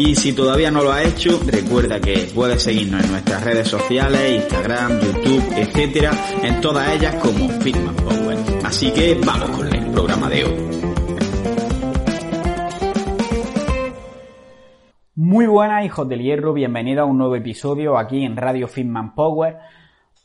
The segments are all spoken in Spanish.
Y si todavía no lo has hecho, recuerda que puedes seguirnos en nuestras redes sociales, Instagram, YouTube, etcétera, en todas ellas como Fitman Power. Así que vamos con el programa de hoy. Muy buenas hijos del hierro, bienvenidos a un nuevo episodio aquí en Radio Fitman Power.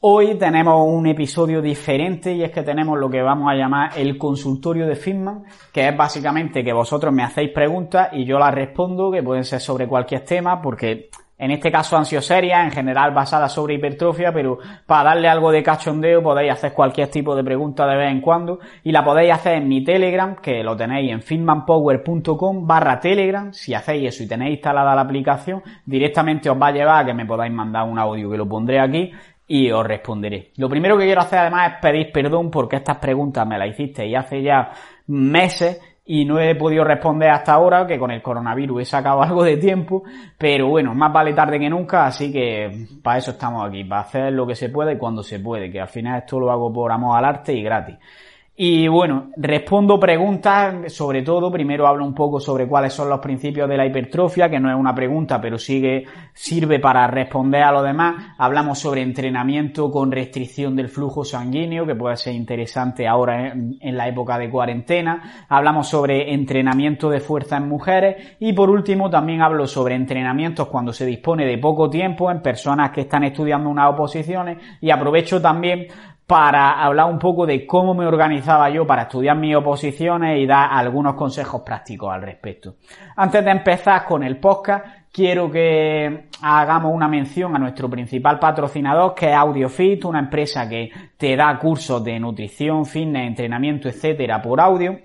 Hoy tenemos un episodio diferente y es que tenemos lo que vamos a llamar el consultorio de Fitman, que es básicamente que vosotros me hacéis preguntas y yo las respondo, que pueden ser sobre cualquier tema, porque en este caso han en general basadas sobre hipertrofia, pero para darle algo de cachondeo podéis hacer cualquier tipo de pregunta de vez en cuando y la podéis hacer en mi Telegram, que lo tenéis en fitmanpower.com barra Telegram. Si hacéis eso y tenéis instalada la aplicación, directamente os va a llevar a que me podáis mandar un audio que lo pondré aquí y os responderé. Lo primero que quiero hacer además es pedir perdón porque estas preguntas me las hiciste y hace ya meses y no he podido responder hasta ahora, que con el coronavirus he sacado algo de tiempo, pero bueno, más vale tarde que nunca, así que para eso estamos aquí, para hacer lo que se puede y cuando se puede, que al final esto lo hago por amor al arte y gratis. Y bueno, respondo preguntas, sobre todo, primero hablo un poco sobre cuáles son los principios de la hipertrofia, que no es una pregunta, pero sigue, sirve para responder a lo demás. Hablamos sobre entrenamiento con restricción del flujo sanguíneo, que puede ser interesante ahora en, la época de cuarentena. Hablamos sobre entrenamiento de fuerza en mujeres. Y por último, también hablo sobre entrenamientos cuando se dispone de poco tiempo en personas que están estudiando unas oposiciones. Y aprovecho también para hablar un poco de cómo me organizaba yo para estudiar mis oposiciones y dar algunos consejos prácticos al respecto. Antes de empezar con el podcast, quiero que hagamos una mención a nuestro principal patrocinador, que es AudioFit, una empresa que te da cursos de nutrición, fitness, entrenamiento, etcétera, por audio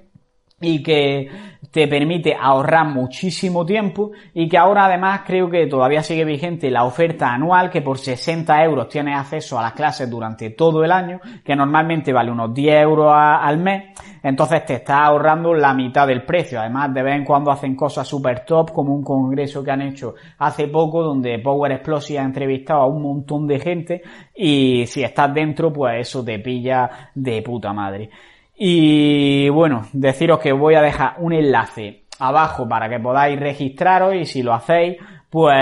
y que te permite ahorrar muchísimo tiempo y que ahora además creo que todavía sigue vigente la oferta anual que por 60 euros tienes acceso a las clases durante todo el año que normalmente vale unos 10 euros al mes. Entonces te estás ahorrando la mitad del precio. Además de vez en cuando hacen cosas super top como un congreso que han hecho hace poco donde Power Explosive ha entrevistado a un montón de gente y si estás dentro pues eso te pilla de puta madre y bueno, deciros que voy a dejar un enlace abajo para que podáis registraros y si lo hacéis, pues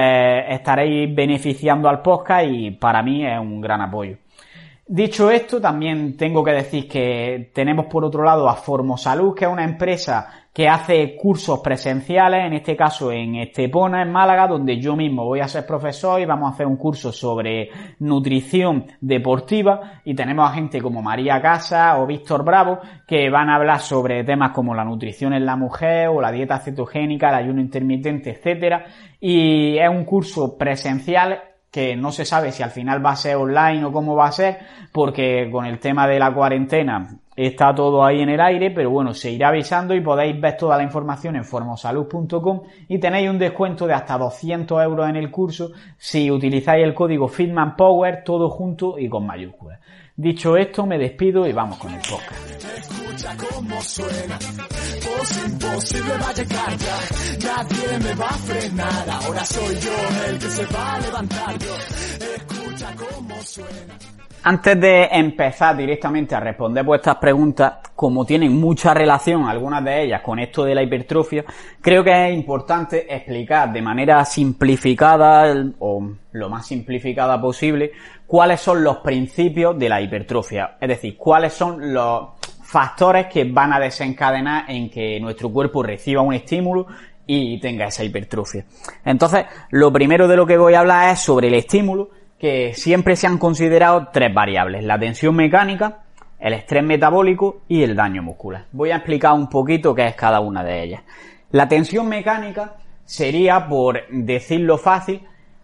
estaréis beneficiando al podcast y para mí es un gran apoyo. Dicho esto, también tengo que decir que tenemos por otro lado a Formosalud, que es una empresa que hace cursos presenciales, en este caso en Estepona, en Málaga, donde yo mismo voy a ser profesor y vamos a hacer un curso sobre nutrición deportiva y tenemos a gente como María Casa o Víctor Bravo que van a hablar sobre temas como la nutrición en la mujer o la dieta cetogénica, el ayuno intermitente, etcétera. Y es un curso presencial que no se sabe si al final va a ser online o cómo va a ser, porque con el tema de la cuarentena está todo ahí en el aire, pero bueno, se irá avisando y podéis ver toda la información en formosalud.com y tenéis un descuento de hasta 200 euros en el curso si utilizáis el código FitmanPower todo junto y con mayúsculas. Dicho esto, me despido y vamos con el podcast. Escucha cómo suena, imposible va a llegar ya, nadie me va a frenar, ahora soy yo el que se va a levantar yo, escucha suena. Antes de empezar directamente a responder vuestras preguntas, como tienen mucha relación algunas de ellas con esto de la hipertrofia, creo que es importante explicar de manera simplificada o lo más simplificada posible cuáles son los principios de la hipertrofia, es decir, cuáles son los factores que van a desencadenar en que nuestro cuerpo reciba un estímulo y tenga esa hipertrofia. Entonces, lo primero de lo que voy a hablar es sobre el estímulo, que siempre se han considerado tres variables, la tensión mecánica, el estrés metabólico y el daño muscular. Voy a explicar un poquito qué es cada una de ellas. La tensión mecánica sería, por decirlo fácil,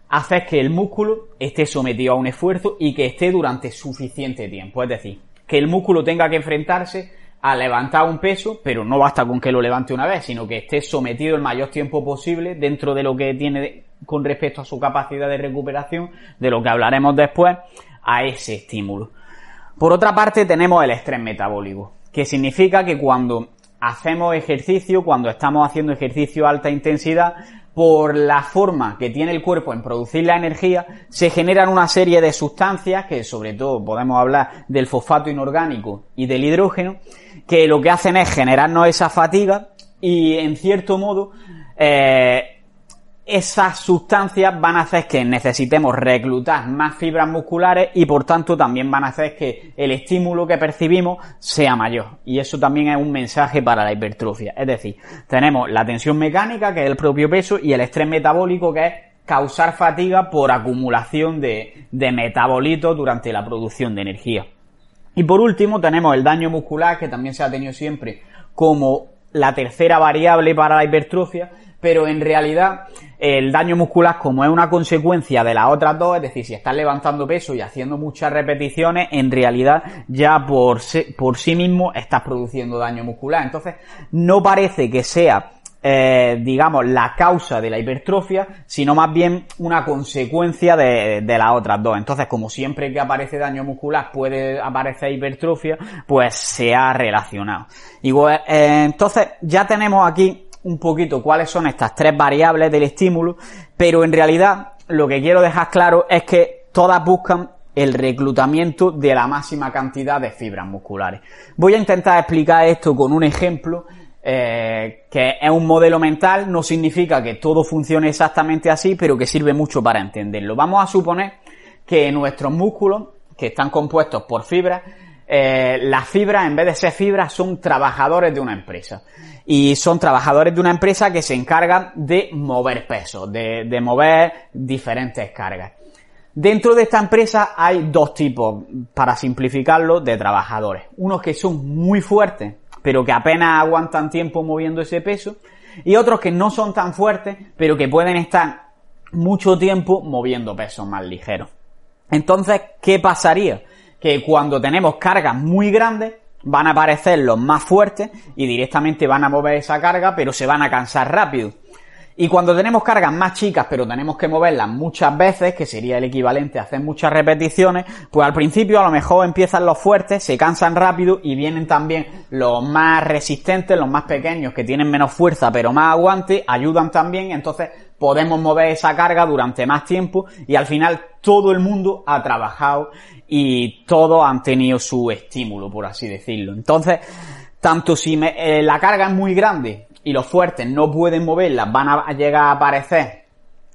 hacer que el músculo esté sometido a un esfuerzo y que esté durante suficiente tiempo. Es decir, que el músculo tenga que enfrentarse a levantar un peso, pero no basta con que lo levante una vez, sino que esté sometido el mayor tiempo posible dentro de lo que tiene con respecto a su capacidad de recuperación, de lo que hablaremos después, a ese estímulo. Por otra parte, tenemos el estrés metabólico, que significa que cuando hacemos ejercicio, cuando estamos haciendo ejercicio a alta intensidad, por la forma que tiene el cuerpo en producir la energía, se generan una serie de sustancias, que sobre todo podemos hablar del fosfato inorgánico y del hidrógeno, que lo que hacen es generarnos esa fatiga y en cierto modo eh, esas sustancias van a hacer que necesitemos reclutar más fibras musculares y por tanto también van a hacer que el estímulo que percibimos sea mayor. Y eso también es un mensaje para la hipertrofia. Es decir, tenemos la tensión mecánica, que es el propio peso, y el estrés metabólico, que es causar fatiga por acumulación de, metabolitos durante la producción de energía. Y por último tenemos el daño muscular, que también se ha tenido siempre como la tercera variable para la hipertrofia, pero en realidad el daño muscular como es una consecuencia de las otras dos, es decir, si estás levantando peso y haciendo muchas repeticiones, en realidad ya por, sí mismo estás produciendo daño muscular. Entonces, no parece que sea eh, digamos, la causa de la hipertrofia, sino más bien una consecuencia de, las otras dos. Entonces, como siempre que aparece daño muscular puede aparecer hipertrofia, pues se ha relacionado. Eh, entonces, ya tenemos aquí un poquito cuáles son estas tres variables del estímulo, pero en realidad lo que quiero dejar claro es que todas buscan el reclutamiento de la máxima cantidad de fibras musculares. Voy a intentar explicar esto con un ejemplo eh, que es un modelo mental, no significa que todo funcione exactamente así, pero que sirve mucho para entenderlo. Vamos a suponer que nuestros músculos, que están compuestos por fibras, eh, las fibras, en vez de ser fibras, son trabajadores de una empresa y son trabajadores de una empresa que se encargan de mover pesos, de, de mover diferentes cargas. Dentro de esta empresa hay dos tipos, para simplificarlo, de trabajadores. Unos que son muy fuertes, pero que apenas aguantan tiempo moviendo ese peso, y otros que no son tan fuertes, pero que pueden estar mucho tiempo moviendo pesos más ligeros. Entonces, ¿qué pasaría? Que cuando tenemos cargas muy grandes, van a aparecer los más fuertes y directamente van a mover esa carga, pero se van a cansar rápido. Y cuando tenemos cargas más chicas, pero tenemos que moverlas muchas veces, que sería el equivalente a hacer muchas repeticiones, pues al principio a lo mejor empiezan los fuertes, se cansan rápido y vienen también los más resistentes, los más pequeños, que tienen menos fuerza pero más aguante, ayudan también, entonces podemos mover esa carga durante más tiempo y al final todo el mundo ha trabajado y todos han tenido su estímulo, por así decirlo. Entonces, tanto si eh, la carga es muy grande y los fuertes no pueden moverla, van a llegar a aparecer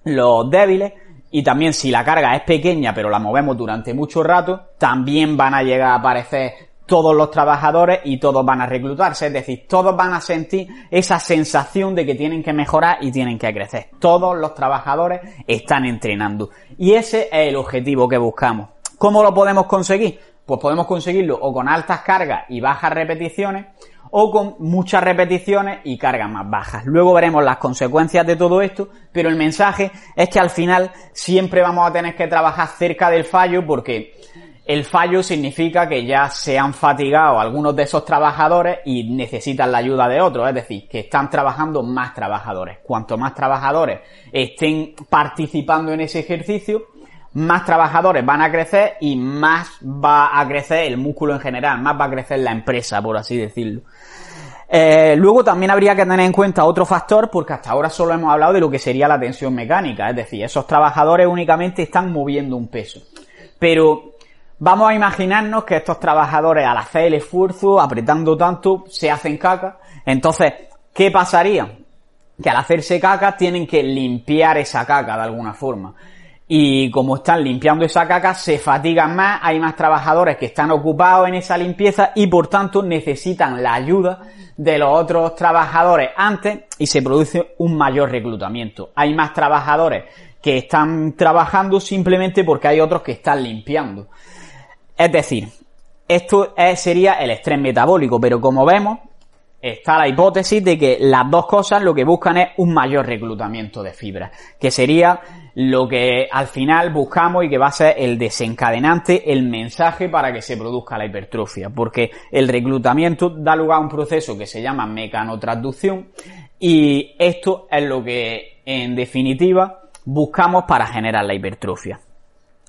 los débiles. Y también si la carga es pequeña pero la movemos durante mucho rato, también van a llegar a aparecer todos los trabajadores y todos van a reclutarse. Es decir, todos van a sentir esa sensación de que tienen que mejorar y tienen que crecer. Todos los trabajadores están entrenando. Y ese es el objetivo que buscamos. ¿Cómo lo podemos conseguir? Pues podemos conseguirlo o con altas cargas y bajas repeticiones o con muchas repeticiones y cargas más bajas. Luego veremos las consecuencias de todo esto, pero el mensaje es que al final siempre vamos a tener que trabajar cerca del fallo porque el fallo significa que ya se han fatigado algunos de esos trabajadores y necesitan la ayuda de otros, es decir, que están trabajando más trabajadores. Cuanto más trabajadores estén participando en ese ejercicio, más trabajadores van a crecer y más va a crecer el músculo en general, más va a crecer la empresa, por así decirlo. Eh, luego también habría que tener en cuenta otro factor, porque hasta ahora solo hemos hablado de lo que sería la tensión mecánica, es decir, esos trabajadores únicamente están moviendo un peso. Pero vamos a imaginarnos que estos trabajadores al hacer el esfuerzo, apretando tanto, se hacen caca. Entonces, ¿qué pasaría? Que al hacerse caca tienen que limpiar esa caca de alguna forma y como están limpiando esa caca se fatigan más, hay más trabajadores que están ocupados en esa limpieza y por tanto necesitan la ayuda de los otros trabajadores antes y se produce un mayor reclutamiento. Hay más trabajadores que están trabajando simplemente porque hay otros que están limpiando. Es decir, esto sería el estrés metabólico, pero como vemos, está la hipótesis de que las dos cosas lo que buscan es un mayor reclutamiento de fibras, que sería lo que al final buscamos y que va a ser el desencadenante, el mensaje para que se produzca la hipertrofia, porque el reclutamiento da lugar a un proceso que se llama mecanotransducción y esto es lo que en definitiva buscamos para generar la hipertrofia.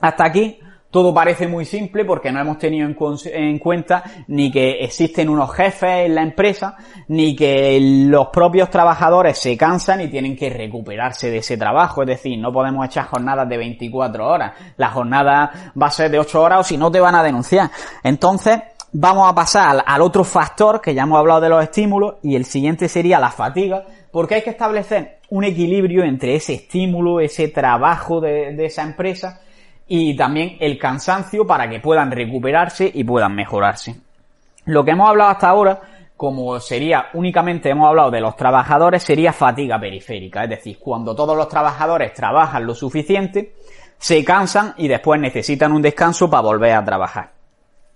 Hasta aquí todo parece muy simple porque no hemos tenido en, cuenta ni que existen unos jefes en la empresa, ni que los propios trabajadores se cansan y tienen que recuperarse de ese trabajo. Es decir, no podemos echar jornadas de 24 horas. La jornada va a ser de 8 horas o si no te van a denunciar. Entonces, vamos a pasar al, otro factor que ya hemos hablado de los estímulos y el siguiente sería la fatiga, porque hay que establecer un equilibrio entre ese estímulo, ese trabajo de esa empresa y también el cansancio para que puedan recuperarse y puedan mejorarse. Lo que hemos hablado hasta ahora, como sería únicamente hemos hablado de los trabajadores, sería fatiga periférica, es decir, cuando todos los trabajadores trabajan lo suficiente, se cansan y después necesitan un descanso para volver a trabajar.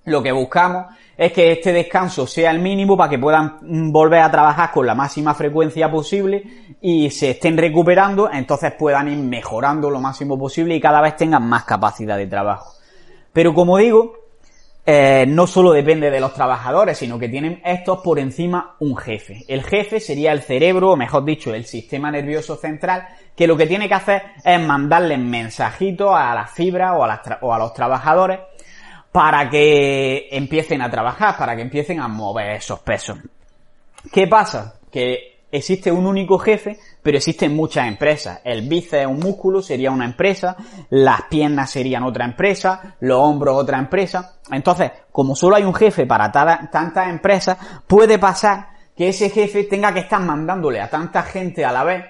Lo que buscamos es que este descanso sea el mínimo para que puedan volver a trabajar con la máxima frecuencia posible y se estén recuperando, entonces puedan ir mejorando lo máximo posible y cada vez tengan más capacidad de trabajo. Pero como digo, eh, no solo depende de los trabajadores, sino que tienen estos por encima un jefe. El jefe sería el cerebro, o mejor dicho, el sistema nervioso central, que lo que tiene que hacer es mandarle mensajitos a las fibras o a los trabajadores para que empiecen a trabajar, para que empiecen a mover esos pesos. ¿Qué pasa? Que existe un único jefe, pero existen muchas empresas. El bíceps, un músculo, sería una empresa, las piernas serían otra empresa, los hombros otra empresa. Entonces, como solo hay un jefe para tantas empresas, puede pasar que ese jefe tenga que estar mandándole a tanta gente a la vez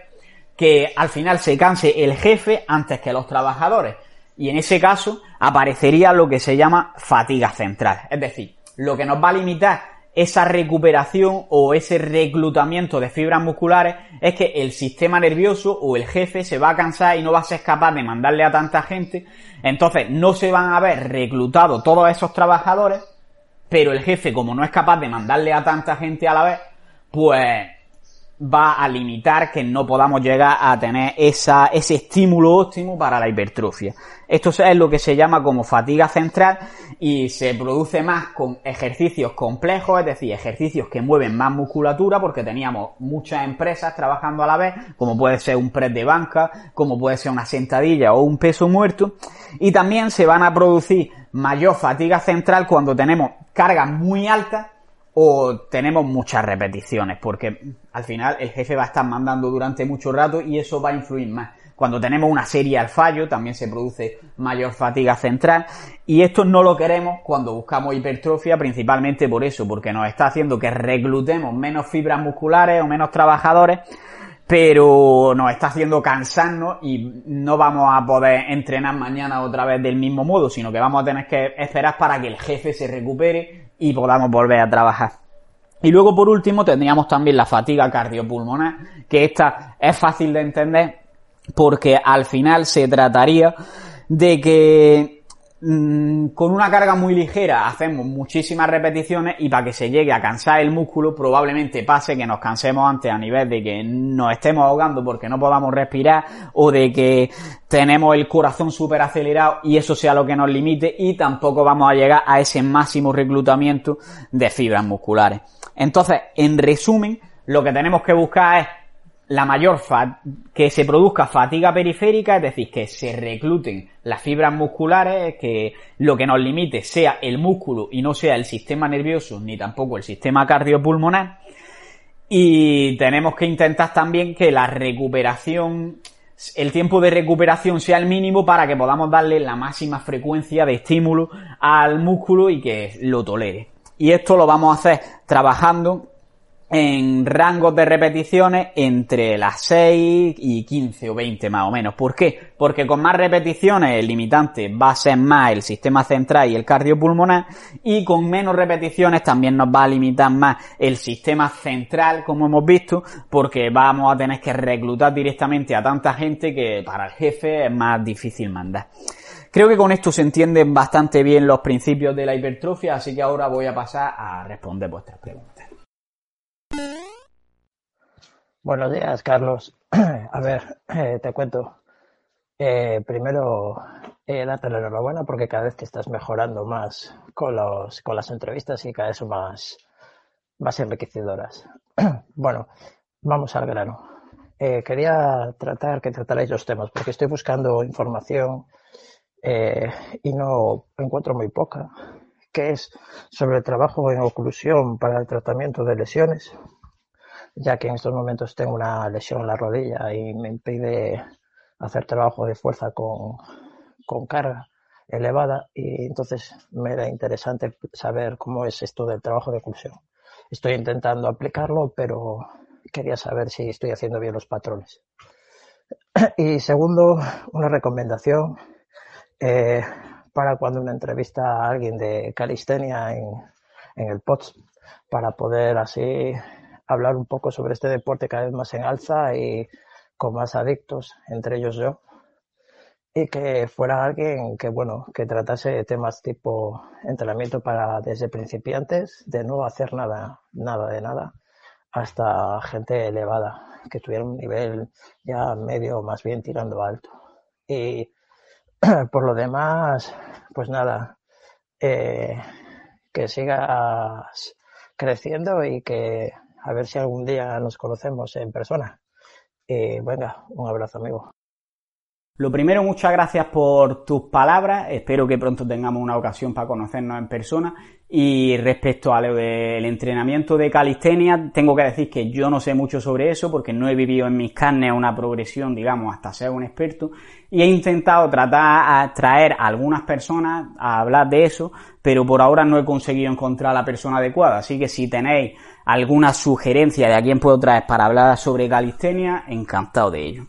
que al final se canse el jefe antes que los trabajadores. Y en ese caso aparecería lo que se llama fatiga central. Es decir, lo que nos va a limitar esa recuperación o ese reclutamiento de fibras musculares es que el sistema nervioso o el jefe se va a cansar y no va a ser capaz de mandarle a tanta gente. Entonces no se van a ver reclutados todos esos trabajadores, pero el jefe como no es capaz de mandarle a tanta gente a la vez, pues va a limitar que no podamos llegar a tener ese estímulo óptimo para la hipertrofia. Esto es lo que se llama como fatiga central y se produce más con ejercicios complejos, es decir, ejercicios que mueven más musculatura porque teníamos muchas empresas trabajando a la vez, como puede ser un press de banca, como puede ser una sentadilla o un peso muerto, y también se van a producir mayor fatiga central cuando tenemos cargas muy altas o tenemos muchas repeticiones, porque al final el jefe va a estar mandando durante mucho rato y eso va a influir más. Cuando tenemos una serie al fallo también se produce mayor fatiga central y esto no lo queremos cuando buscamos hipertrofia principalmente por eso, porque nos está haciendo que reclutemos menos fibras musculares o menos trabajadores, pero nos está haciendo cansarnos y no vamos a poder entrenar mañana otra vez del mismo modo, sino que vamos a tener que esperar para que el jefe se recupere y podamos volver a trabajar. Y luego por último tendríamos también la fatiga cardiopulmonar, que esta es fácil de entender porque al final se trataría de que Mm, con una carga muy ligera hacemos muchísimas repeticiones y para que se llegue a cansar el músculo probablemente pase que nos cansemos antes a nivel de que nos estemos ahogando porque no podamos respirar o de que tenemos el corazón súper acelerado y eso sea lo que nos limite y tampoco vamos a llegar a ese máximo reclutamiento de fibras musculares. Entonces, en resumen, lo que tenemos que buscar es la mayor que se produzca fatiga periférica, es decir, que se recluten las fibras musculares, que lo que nos limite sea el músculo y no sea el sistema nervioso ni tampoco el sistema cardiopulmonar. Y tenemos que intentar también que la recuperación, el tiempo de recuperación sea el mínimo para que podamos darle la máxima frecuencia de estímulo al músculo y que lo tolere. Y esto lo vamos a hacer trabajando en rangos de repeticiones entre las 6 y 15 o 20 más o menos. ¿Por qué? Porque con más repeticiones el limitante va a ser más el sistema central y el cardiopulmonar y con menos repeticiones también nos va a limitar más el sistema central como hemos visto porque vamos a tener que reclutar directamente a tanta gente que para el jefe es más difícil mandar. Creo que con esto se entienden bastante bien los principios de la hipertrofia, así que ahora voy a pasar a responder vuestras preguntas. Buenos días, Carlos. A ver, eh, te cuento. Eh, primero, eh, date la enhorabuena porque cada vez te estás mejorando más con, los, con las entrevistas y cada vez son más, más enriquecedoras. Bueno, vamos al grano. eh, quería tratar que tratarais los temas, porque estoy buscando información eh, y no encuentro muy poca, que es sobre el trabajo en oclusión para el tratamiento de lesiones, ya que en estos momentos tengo una lesión en la rodilla y me impide hacer trabajo de fuerza con, con carga elevada y entonces me era interesante saber cómo es esto del trabajo de oclusión. Estoy intentando aplicarlo, pero quería saber si estoy haciendo bien los patrones. Y segundo, una recomendación eh, para cuando una entrevista a alguien de calistenia en, el POTS, para poder así hablar un poco sobre este deporte cada vez más en alza y con más adictos, entre ellos yo, y que fuera alguien que, bueno, que tratase temas tipo entrenamiento para desde principiantes, de no hacer nada, nada de nada, hasta gente elevada, que tuviera un nivel ya medio, más bien tirando alto. Y por lo demás, pues nada, eh, que sigas creciendo y que a ver si algún día nos conocemos en persona. Y venga, un abrazo amigo. Lo primero, muchas gracias por tus palabras. Espero que pronto tengamos una ocasión para conocernos en persona. Y respecto al entrenamiento de calistenia, tengo que decir que yo no sé mucho sobre eso porque no he vivido en mis carnes una progresión, digamos, hasta ser un experto. Y he intentado tratar a traer a algunas personas a hablar de eso, pero por ahora no he conseguido encontrar a la persona adecuada. Así que si tenéis alguna sugerencia de a quién puedo traer para hablar sobre calistenia, encantado de ello.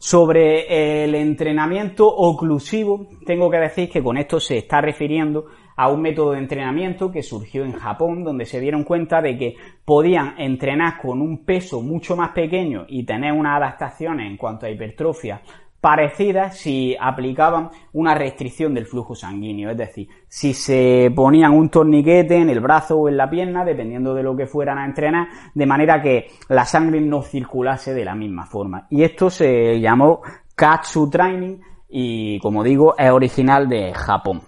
Sobre el entrenamiento oclusivo, tengo que decir que con esto se está refiriendo a un método de entrenamiento que surgió en Japón, donde se dieron cuenta de que podían entrenar con un peso mucho más pequeño y tener unas adaptaciones en cuanto a hipertrofia parecidas si aplicaban una restricción del flujo sanguíneo, es decir, si se ponían un torniquete en el brazo o en la pierna, dependiendo de lo que fueran a entrenar, de manera que la sangre no circulase de la misma forma. Y esto se llamó Katsu Training y, como digo, es original de Japón.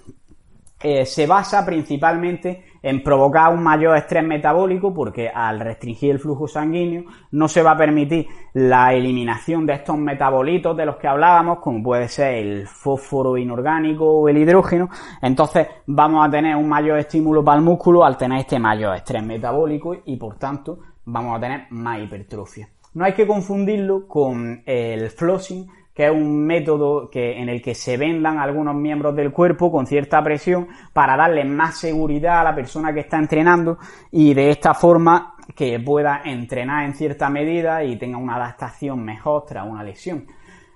Eh, se basa principalmente en provocar un mayor estrés metabólico porque al restringir el flujo sanguíneo no se va a permitir la eliminación de estos metabolitos de los que hablábamos como puede ser el fósforo inorgánico o el hidrógeno. Entonces vamos a tener un mayor estímulo para el músculo al tener este mayor estrés metabólico y por tanto vamos a tener más hipertrofia. No hay que confundirlo con el flossing que es un método que, en el que se vendan algunos miembros del cuerpo con cierta presión para darle más seguridad a la persona que está entrenando y de esta forma que pueda entrenar en cierta medida y tenga una adaptación mejor tras una lesión.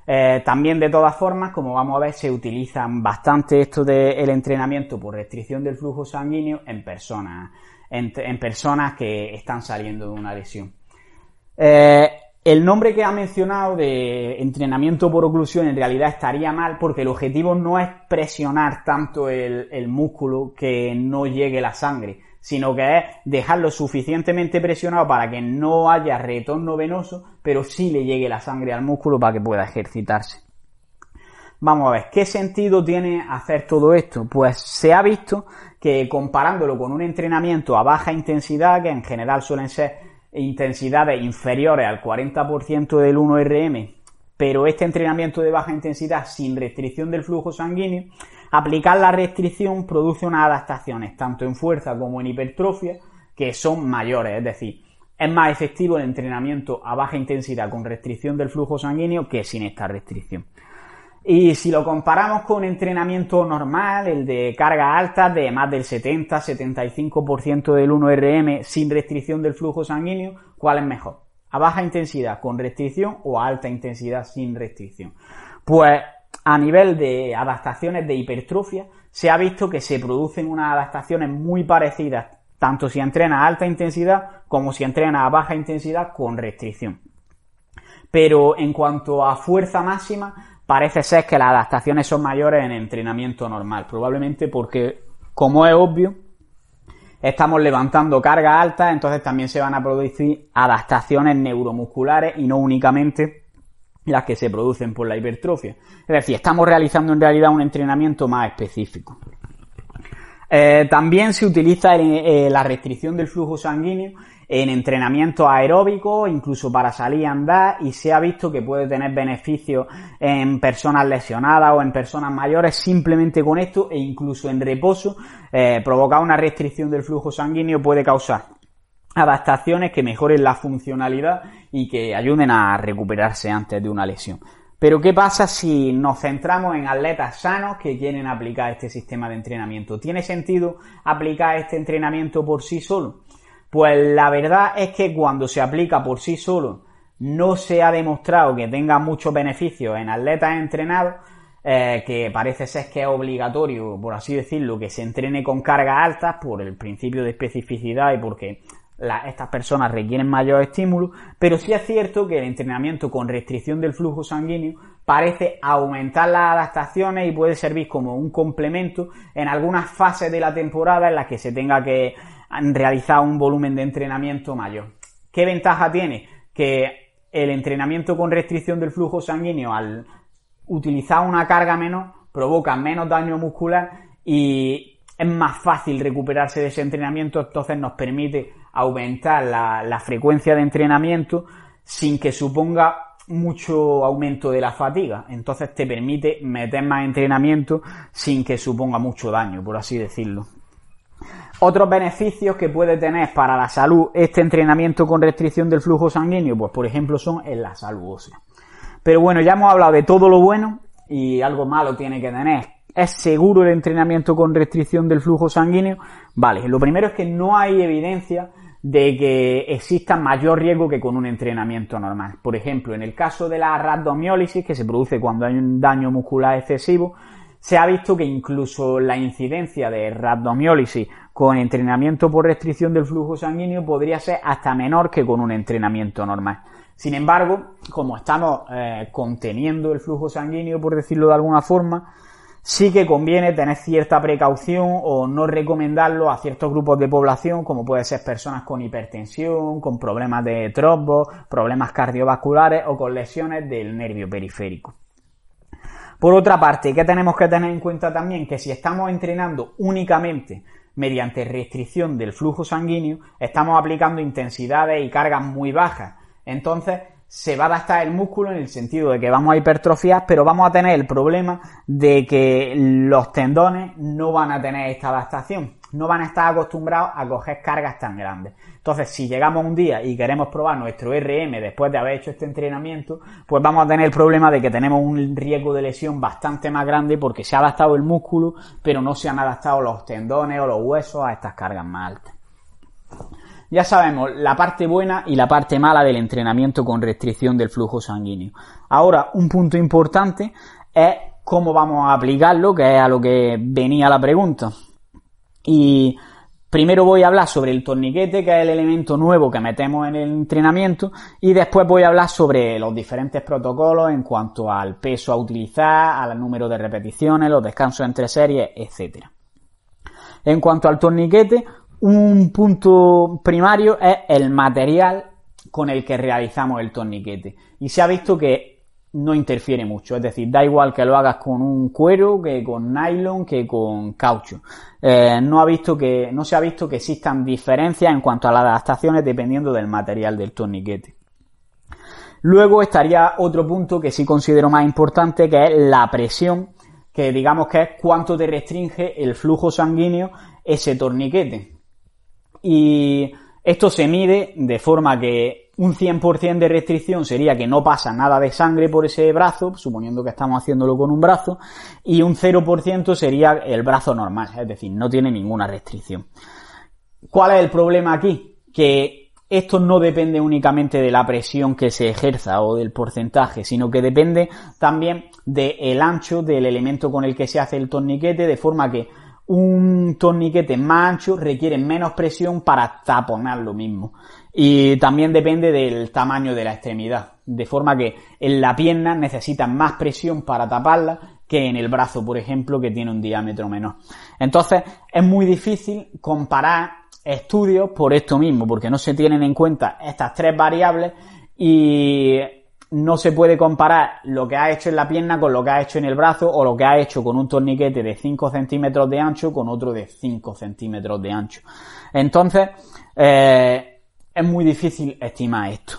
Eh, también de todas formas, como vamos a ver, se utilizan bastante esto del entrenamiento por restricción del flujo sanguíneo en personas, en, personas que están saliendo de una lesión. Eh, el nombre que ha mencionado de entrenamiento por oclusión en realidad estaría mal porque el objetivo no es presionar tanto el, músculo que no llegue la sangre, sino que es dejarlo suficientemente presionado para que no haya retorno venoso, pero sí le llegue la sangre al músculo para que pueda ejercitarse. Vamos a ver, ¿qué sentido tiene hacer todo esto? Pues se ha visto que comparándolo con un entrenamiento a baja intensidad, que en general suelen ser intensidades inferiores al 40% del 1RM, pero este entrenamiento de baja intensidad sin restricción del flujo sanguíneo, aplicar la restricción produce unas adaptaciones, tanto en fuerza como en hipertrofia, que son mayores, es decir, es más efectivo el entrenamiento a baja intensidad con restricción del flujo sanguíneo que sin esta restricción. Y si lo comparamos con entrenamiento normal, el de carga alta de más del 70-75% del 1RM sin restricción del flujo sanguíneo, ¿cuál es mejor? ¿A baja intensidad con restricción o a alta intensidad sin restricción? Pues a nivel de adaptaciones de hipertrofia, se ha visto que se producen unas adaptaciones muy parecidas, tanto si entrena a alta intensidad como si entrena a baja intensidad con restricción. Pero en cuanto a fuerza máxima, parece ser que las adaptaciones son mayores en entrenamiento normal, probablemente porque, como es obvio, estamos levantando cargas altas, entonces también se van a producir adaptaciones neuromusculares y no únicamente las que se producen por la hipertrofia. Es decir, estamos realizando en realidad un entrenamiento más específico. Eh, también se utiliza eh, la restricción del flujo sanguíneo en entrenamiento aeróbico, incluso para salir a andar, y se ha visto que puede tener beneficios en personas lesionadas o en personas mayores simplemente con esto, e incluso en reposo, eh, provocar una restricción del flujo sanguíneo puede causar adaptaciones que mejoren la funcionalidad y que ayuden a recuperarse antes de una lesión. Pero ¿qué pasa si nos centramos en atletas sanos que quieren aplicar este sistema de entrenamiento? ¿Tiene sentido aplicar este entrenamiento por sí solo? Pues la verdad es que cuando se aplica por sí solo no se ha demostrado que tenga muchos beneficios en atletas entrenados, eh, que parece ser que es obligatorio, por así decirlo, que se entrene con cargas altas por el principio de especificidad y porque estas personas requieren mayor estímulo, pero sí es cierto que el entrenamiento con restricción del flujo sanguíneo parece aumentar las adaptaciones y puede servir como un complemento en algunas fases de la temporada en las que se tenga que realizar un volumen de entrenamiento mayor. ¿Qué ventaja tiene? Que el entrenamiento con restricción del flujo sanguíneo al utilizar una carga menor provoca menos daño muscular y es más fácil recuperarse de ese entrenamiento, entonces nos permite aumentar la, frecuencia de entrenamiento sin que suponga mucho aumento de la fatiga. Entonces te permite meter más entrenamiento sin que suponga mucho daño, por así decirlo. Otros beneficios que puede tener para la salud este entrenamiento con restricción del flujo sanguíneo, pues por ejemplo son en la salud ósea. Pero bueno, ya hemos hablado de todo lo bueno y algo malo tiene que tener ¿Es seguro el entrenamiento con restricción del flujo sanguíneo? Vale, lo primero es que no hay evidencia de que exista mayor riesgo que con un entrenamiento normal. Por ejemplo, en el caso de la rhabdomiólisis, que se produce cuando hay un daño muscular excesivo, se ha visto que incluso la incidencia de rhabdomiólisis con entrenamiento por restricción del flujo sanguíneo podría ser hasta menor que con un entrenamiento normal. Sin embargo, como estamos eh, conteniendo el flujo sanguíneo, por decirlo de alguna forma, sí que conviene tener cierta precaución o no recomendarlo a ciertos grupos de población, como puede ser personas con hipertensión, con problemas de trombo, problemas cardiovasculares o con lesiones del nervio periférico. Por otra parte, ¿qué tenemos que tener en cuenta también? Que si estamos entrenando únicamente mediante restricción del flujo sanguíneo, estamos aplicando intensidades y cargas muy bajas. Entonces, se va a adaptar el músculo en el sentido de que vamos a hipertrofiar, pero vamos a tener el problema de que los tendones no van a tener esta adaptación, no van a estar acostumbrados a coger cargas tan grandes. Entonces, si llegamos un día y queremos probar nuestro RM después de haber hecho este entrenamiento, pues vamos a tener el problema de que tenemos un riesgo de lesión bastante más grande porque se ha adaptado el músculo, pero no se han adaptado los tendones o los huesos a estas cargas más altas. Ya sabemos la parte buena y la parte mala del entrenamiento con restricción del flujo sanguíneo. Ahora, un punto importante es cómo vamos a aplicarlo, que es a lo que venía la pregunta. Y primero voy a hablar sobre el torniquete, que es el elemento nuevo que metemos en el entrenamiento, y después voy a hablar sobre los diferentes protocolos en cuanto al peso a utilizar, al número de repeticiones, los descansos entre series, etc. En cuanto al torniquete, un punto primario es el material con el que realizamos el torniquete. Y se ha visto que no interfiere mucho, es decir, da igual que lo hagas con un cuero, que con nylon, que con caucho. Eh, no, ha visto que, no se ha visto que existan diferencias en cuanto a las adaptaciones dependiendo del material del torniquete. Luego estaría otro punto que sí considero más importante, que es la presión, que digamos que es cuánto te restringe el flujo sanguíneo ese torniquete y esto se mide de forma que un 100% de restricción sería que no pasa nada de sangre por ese brazo, suponiendo que estamos haciéndolo con un brazo, y un 0% sería el brazo normal, es decir, no tiene ninguna restricción. ¿Cuál es el problema aquí? Que esto no depende únicamente de la presión que se ejerza o del porcentaje, sino que depende también del ancho del elemento con el que se hace el torniquete, de forma que un torniquete más ancho requiere menos presión para taponar lo mismo. Y también depende del tamaño de la extremidad. De forma que en la pierna necesita más presión para taparla que en el brazo, por ejemplo, que tiene un diámetro menor. Entonces, es muy difícil comparar estudios por esto mismo, porque no se tienen en cuenta estas tres variables y no se puede comparar lo que ha hecho en la pierna con lo que ha hecho en el brazo o lo que ha hecho con un torniquete de 5 centímetros de ancho con otro de 5 centímetros de ancho. Entonces, eh, es muy difícil estimar esto.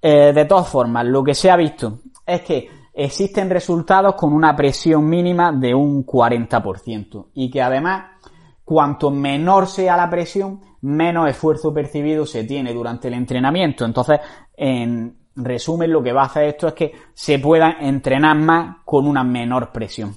Eh, de todas formas, lo que se ha visto es que existen resultados con una presión mínima de un 40% y que además cuanto menor sea la presión, menos esfuerzo percibido se tiene durante el entrenamiento. Entonces, en resumen, lo que va a hacer esto es que se pueda entrenar más con una menor presión.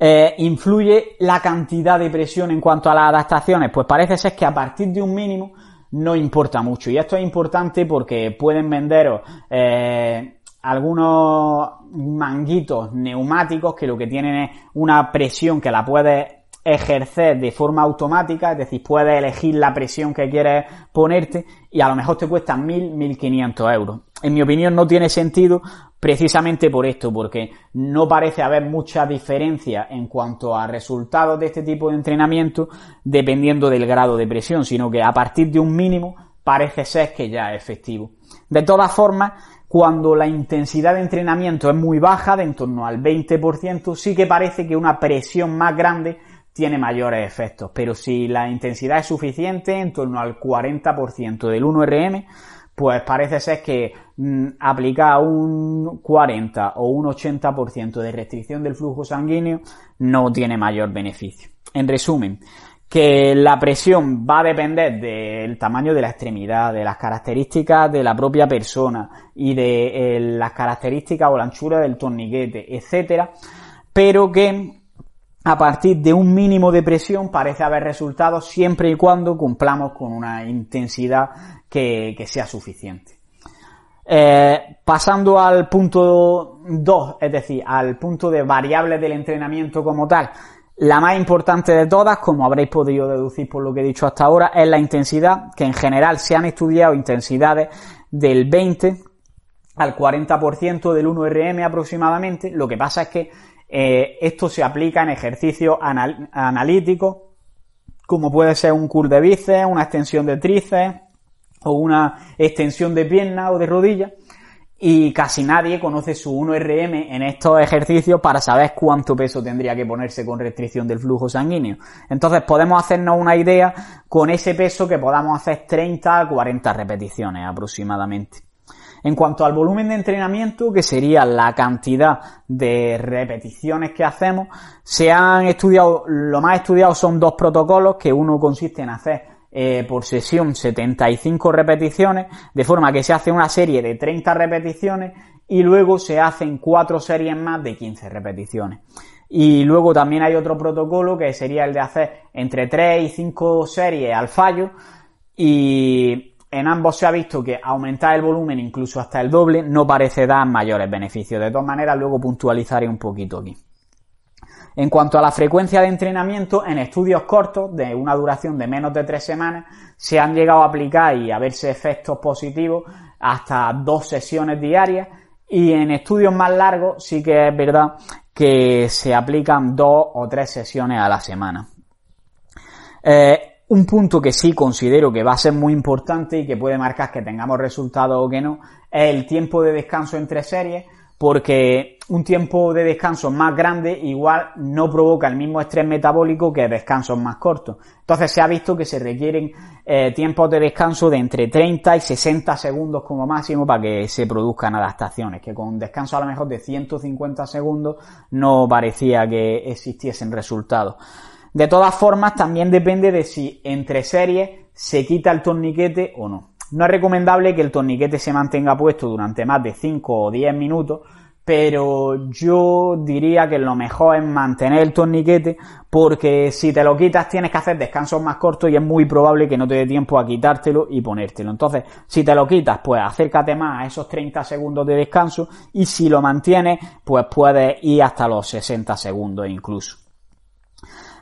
Eh, ¿Influye la cantidad de presión en cuanto a las adaptaciones? Pues parece ser que a partir de un mínimo no importa mucho. Y esto es importante porque pueden venderos eh, algunos manguitos neumáticos que lo que tienen es una presión que la puedes ejercer de forma automática, es decir, puedes elegir la presión que quieres ponerte y a lo mejor te cuesta 1000, 1500 euros. En mi opinión no tiene sentido precisamente por esto, porque no parece haber mucha diferencia en cuanto a resultados de este tipo de entrenamiento dependiendo del grado de presión, sino que a partir de un mínimo parece ser que ya es efectivo. De todas formas, cuando la intensidad de entrenamiento es muy baja, de en torno al 20%, sí que parece que una presión más grande tiene mayores efectos. Pero si la intensidad es suficiente, en torno al 40% del 1RM, pues parece ser que mm, aplicar un 40 o un 80% de restricción del flujo sanguíneo no tiene mayor beneficio. En resumen, que la presión va a depender del tamaño de la extremidad, de las características de la propia persona y de eh, las características o la anchura del torniquete, etcétera, pero que a partir de un mínimo de presión parece haber resultados siempre y cuando cumplamos con una intensidad que, sea suficiente. Eh, pasando al punto 2, es decir, al punto de variables del entrenamiento como tal, la más importante de todas, como habréis podido deducir por lo que he dicho hasta ahora, es la intensidad, que en general se han estudiado intensidades del 20 al 40% del 1RM aproximadamente. Lo que pasa es que eh, esto se aplica en ejercicios analíticos, como puede ser un curl de bíceps, una extensión de tríceps o una extensión de pierna o de rodilla. Y casi nadie conoce su 1RM en estos ejercicios para saber cuánto peso tendría que ponerse con restricción del flujo sanguíneo. Entonces podemos hacernos una idea con ese peso que podamos hacer 30 a 40 repeticiones aproximadamente. En cuanto al volumen de entrenamiento, que sería la cantidad de repeticiones que hacemos, se han estudiado, lo más estudiado son dos protocolos, que uno consiste en hacer eh, por sesión 75 repeticiones, de forma que se hace una serie de 30 repeticiones y luego se hacen cuatro series más de 15 repeticiones. Y luego también hay otro protocolo que sería el de hacer entre 3 y 5 series al fallo y en ambos se ha visto que aumentar el volumen incluso hasta el doble no parece dar mayores beneficios. De todas maneras, luego puntualizaré un poquito aquí. En cuanto a la frecuencia de entrenamiento, en estudios cortos de una duración de menos de tres semanas, se han llegado a aplicar y a verse efectos positivos hasta dos sesiones diarias y en estudios más largos sí que es verdad que se aplican dos o tres sesiones a la semana. Eh, un punto que sí considero que va a ser muy importante y que puede marcar que tengamos resultados o que no, es el tiempo de descanso entre series, porque un tiempo de descanso más grande igual no provoca el mismo estrés metabólico que descansos más cortos. Entonces se ha visto que se requieren eh, tiempos de descanso de entre 30 y 60 segundos como máximo para que se produzcan adaptaciones, que con descanso a lo mejor de 150 segundos no parecía que existiesen resultados. De todas formas, también depende de si entre series se quita el torniquete o no. No es recomendable que el torniquete se mantenga puesto durante más de 5 o 10 minutos, pero yo diría que lo mejor es mantener el torniquete porque si te lo quitas tienes que hacer descansos más cortos y es muy probable que no te dé tiempo a quitártelo y ponértelo. Entonces, si te lo quitas, pues acércate más a esos 30 segundos de descanso y si lo mantienes, pues puedes ir hasta los 60 segundos incluso.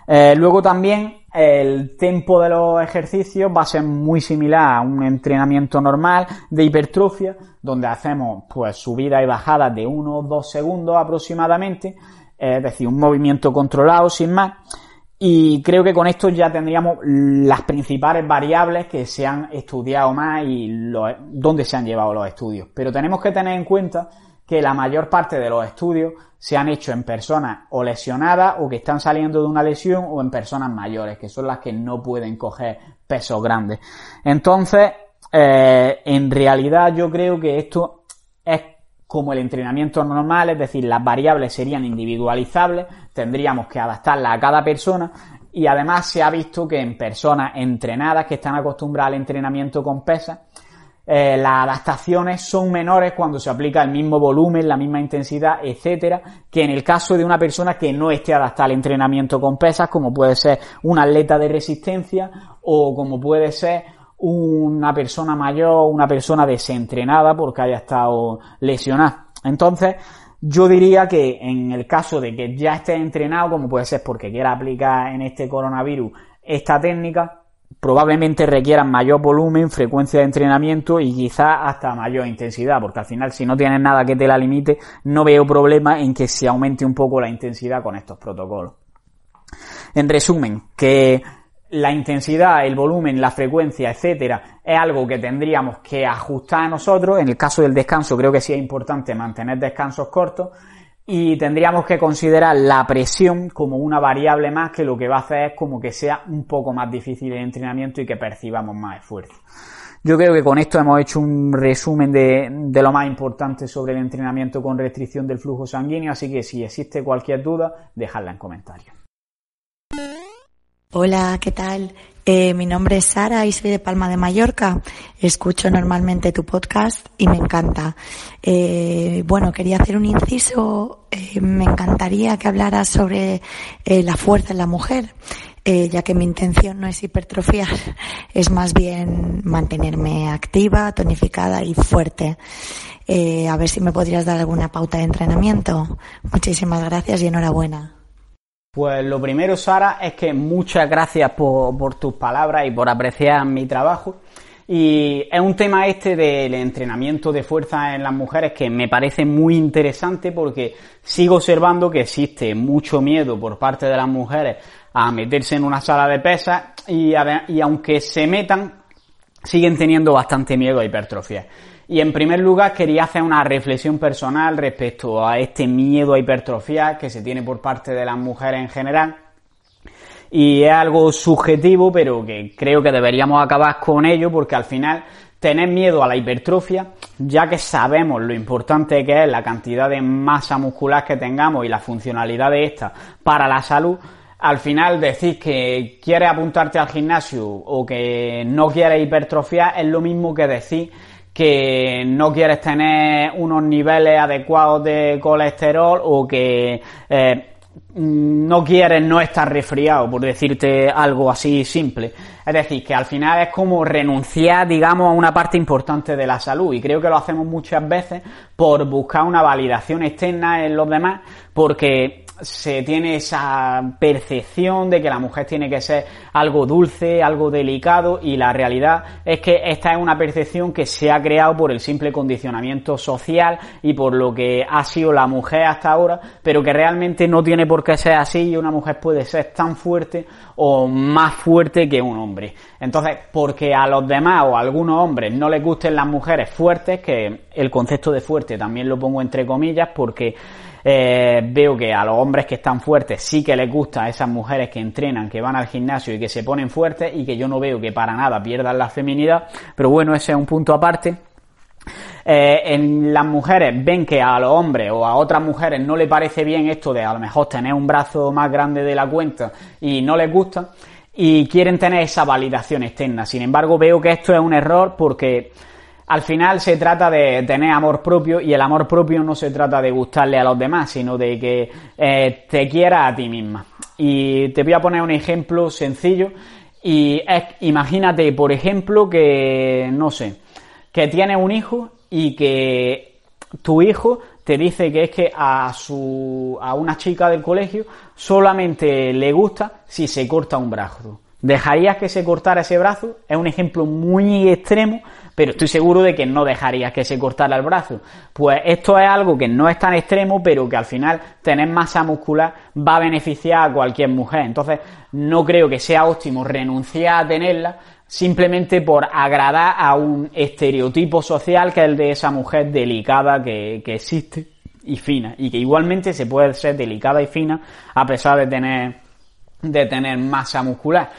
Eh, luego también el tempo de los ejercicios va a ser muy similar a un entrenamiento normal de hipertrofia, donde hacemos pues subidas y bajadas de 1 o 2 segundos aproximadamente, es decir, un movimiento controlado sin más. Y creo que con esto ya tendríamos las principales variables que se han estudiado más y dónde se han llevado los estudios. Pero tenemos que tener en cuenta que la mayor parte de los estudios se han hecho en personas o lesionadas o que están saliendo de una lesión o en personas mayores, que son las que no pueden coger pesos grandes. Entonces, eh, en realidad yo creo que esto es como el entrenamiento normal, es decir, las variables serían individualizables, tendríamos que adaptarlas a cada persona y además se ha visto que en personas entrenadas que están acostumbradas al entrenamiento con pesas, eh, las adaptaciones son menores cuando se aplica el mismo volumen, la misma intensidad, etcétera, que en el caso de una persona que no esté adaptada al entrenamiento con pesas, como puede ser un atleta de resistencia o como puede ser una persona mayor, una persona desentrenada porque haya estado lesionada. Entonces, yo diría que en el caso de que ya esté entrenado, como puede ser porque quiera aplicar en este coronavirus esta técnica, probablemente requieran mayor volumen, frecuencia de entrenamiento y quizás hasta mayor intensidad, porque al final si no tienes nada que te la limite, no veo problema en que se aumente un poco la intensidad con estos protocolos. En resumen, que la intensidad, el volumen, la frecuencia, etcétera, es algo que tendríamos que ajustar a nosotros. En el caso del descanso, creo que sí es importante mantener descansos cortos y tendríamos que considerar la presión como una variable más que lo que va a hacer es como que sea un poco más difícil el entrenamiento y que percibamos más esfuerzo. Yo creo que con esto hemos hecho un resumen de, lo más importante sobre el entrenamiento con restricción del flujo sanguíneo, así que si existe cualquier duda, dejadla en comentarios. Hola, ¿qué tal? Eh, mi nombre es Sara y soy de Palma de Mallorca. Escucho normalmente tu podcast y me encanta. Eh, bueno, quería hacer un inciso. Eh, me encantaría que hablaras sobre la fuerza en la mujer, ya que mi intención no es hipertrofiar, es más bien mantenerme activa, tonificada y fuerte. A ver si me podrías dar alguna pauta de entrenamiento. Muchísimas gracias y enhorabuena. Pues lo primero, Sara, es que muchas gracias por, tus palabras y por apreciar mi trabajo. Y es un tema este del entrenamiento de fuerza en las mujeres que me parece muy interesante porque sigo observando que existe mucho miedo por parte de las mujeres a meterse en una sala de pesas y, y aunque se metan, siguen teniendo bastante miedo a hipertrofia. Y en primer lugar quería hacer una reflexión personal respecto a este miedo a hipertrofiar que se tiene por parte de las mujeres en general. Y es algo subjetivo, pero que creo que deberíamos acabar con ello porque al final tener miedo a la hipertrofia, ya que sabemos lo importante que es la cantidad de masa muscular que tengamos y la funcionalidad de esta para la salud, al final decir que quieres apuntarte al gimnasio o que no quieres hipertrofiar es lo mismo que decir que no quieres tener unos niveles adecuados de colesterol o que eh, no quieres no estar resfriado, por decirte algo así simple. Es decir, que al final es como renunciar, digamos, a una parte importante de la salud. Y creo que lo hacemos muchas veces por buscar una validación externa en los demás, porque se tiene esa percepción de que la mujer tiene que ser algo dulce, algo delicado y la realidad es que esta es una percepción que se ha creado por el simple condicionamiento social y por lo que ha sido la mujer hasta ahora, pero que realmente no tiene por qué ser así y una mujer puede ser tan fuerte o más fuerte que un hombre. Entonces, porque a los demás o a algunos hombres no les gusten las mujeres fuertes, que el concepto de fuerte también lo pongo entre comillas porque eh, veo que a los hombres que están fuertes sí que les gusta a esas mujeres que entrenan, que van al gimnasio y que se ponen fuertes y que yo no veo que para nada pierdan la feminidad, pero bueno, ese es un punto aparte. Eh, en las mujeres ven que a los hombres o a otras mujeres no le parece bien esto de a lo mejor tener un brazo más grande de la cuenta y no les gusta y quieren tener esa validación externa. Sin embargo, veo que esto es un error porque al final se trata de tener amor propio y el amor propio no se trata de gustarle a los demás, sino de que eh, te quiera a ti misma. Y te voy a poner un ejemplo sencillo y es, imagínate, por ejemplo, que, no sé, que tienes un hijo y que tu hijo te dice que es que a su a una chica del colegio solamente le gusta si se corta un brazo. ¿Dejarías que se cortara ese brazo? Es un ejemplo muy extremo, pero estoy seguro de que no dejarías que se cortara el brazo. Pues esto es algo que no es tan extremo, pero que al final tener masa muscular va a beneficiar a cualquier mujer. Entonces, no creo que sea óptimo renunciar a tenerla simplemente por agradar a un estereotipo social que es el de esa mujer delicada que, que existe y fina. Y que igualmente se puede ser delicada y fina a pesar de tener, de tener masa muscular.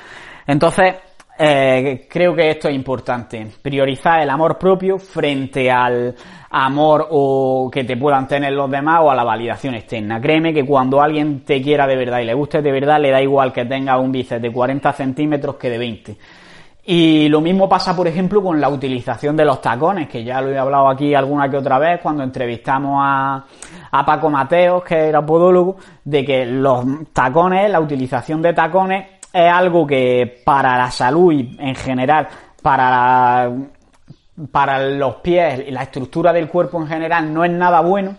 Entonces, eh, creo que esto es importante. Priorizar el amor propio frente al amor o que te puedan tener los demás o a la validación externa. Créeme que cuando alguien te quiera de verdad y le guste de verdad, le da igual que tenga un bíceps de 40 centímetros que de 20. Y lo mismo pasa, por ejemplo, con la utilización de los tacones, que ya lo he hablado aquí alguna que otra vez cuando entrevistamos a, a Paco Mateos, que era podólogo, de que los tacones, la utilización de tacones es algo que para la salud y en general para, para los pies y la estructura del cuerpo en general no es nada bueno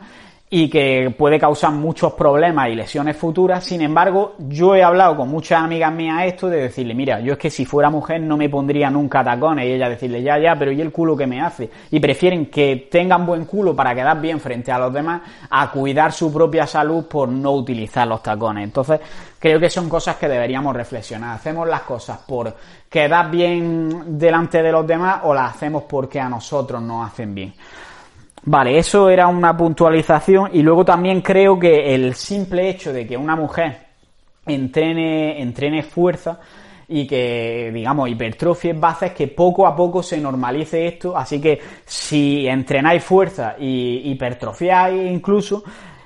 y que puede causar muchos problemas y lesiones futuras. Sin embargo, yo he hablado con muchas amigas mías esto de decirle, mira, yo es que si fuera mujer no me pondría nunca tacones y ella decirle, ya, ya, pero ¿y el culo que me hace? Y prefieren que tengan buen culo para quedar bien frente a los demás a cuidar su propia salud por no utilizar los tacones. Entonces, creo que son cosas que deberíamos reflexionar. ¿Hacemos las cosas por quedar bien delante de los demás o las hacemos porque a nosotros nos hacen bien? Vale, eso era una puntualización y luego también creo que el simple hecho de que una mujer entrene, entrene fuerza y que, digamos, hipertrofie va a hacer que poco a poco se normalice esto. Así que si entrenáis fuerza y hipertrofiáis incluso,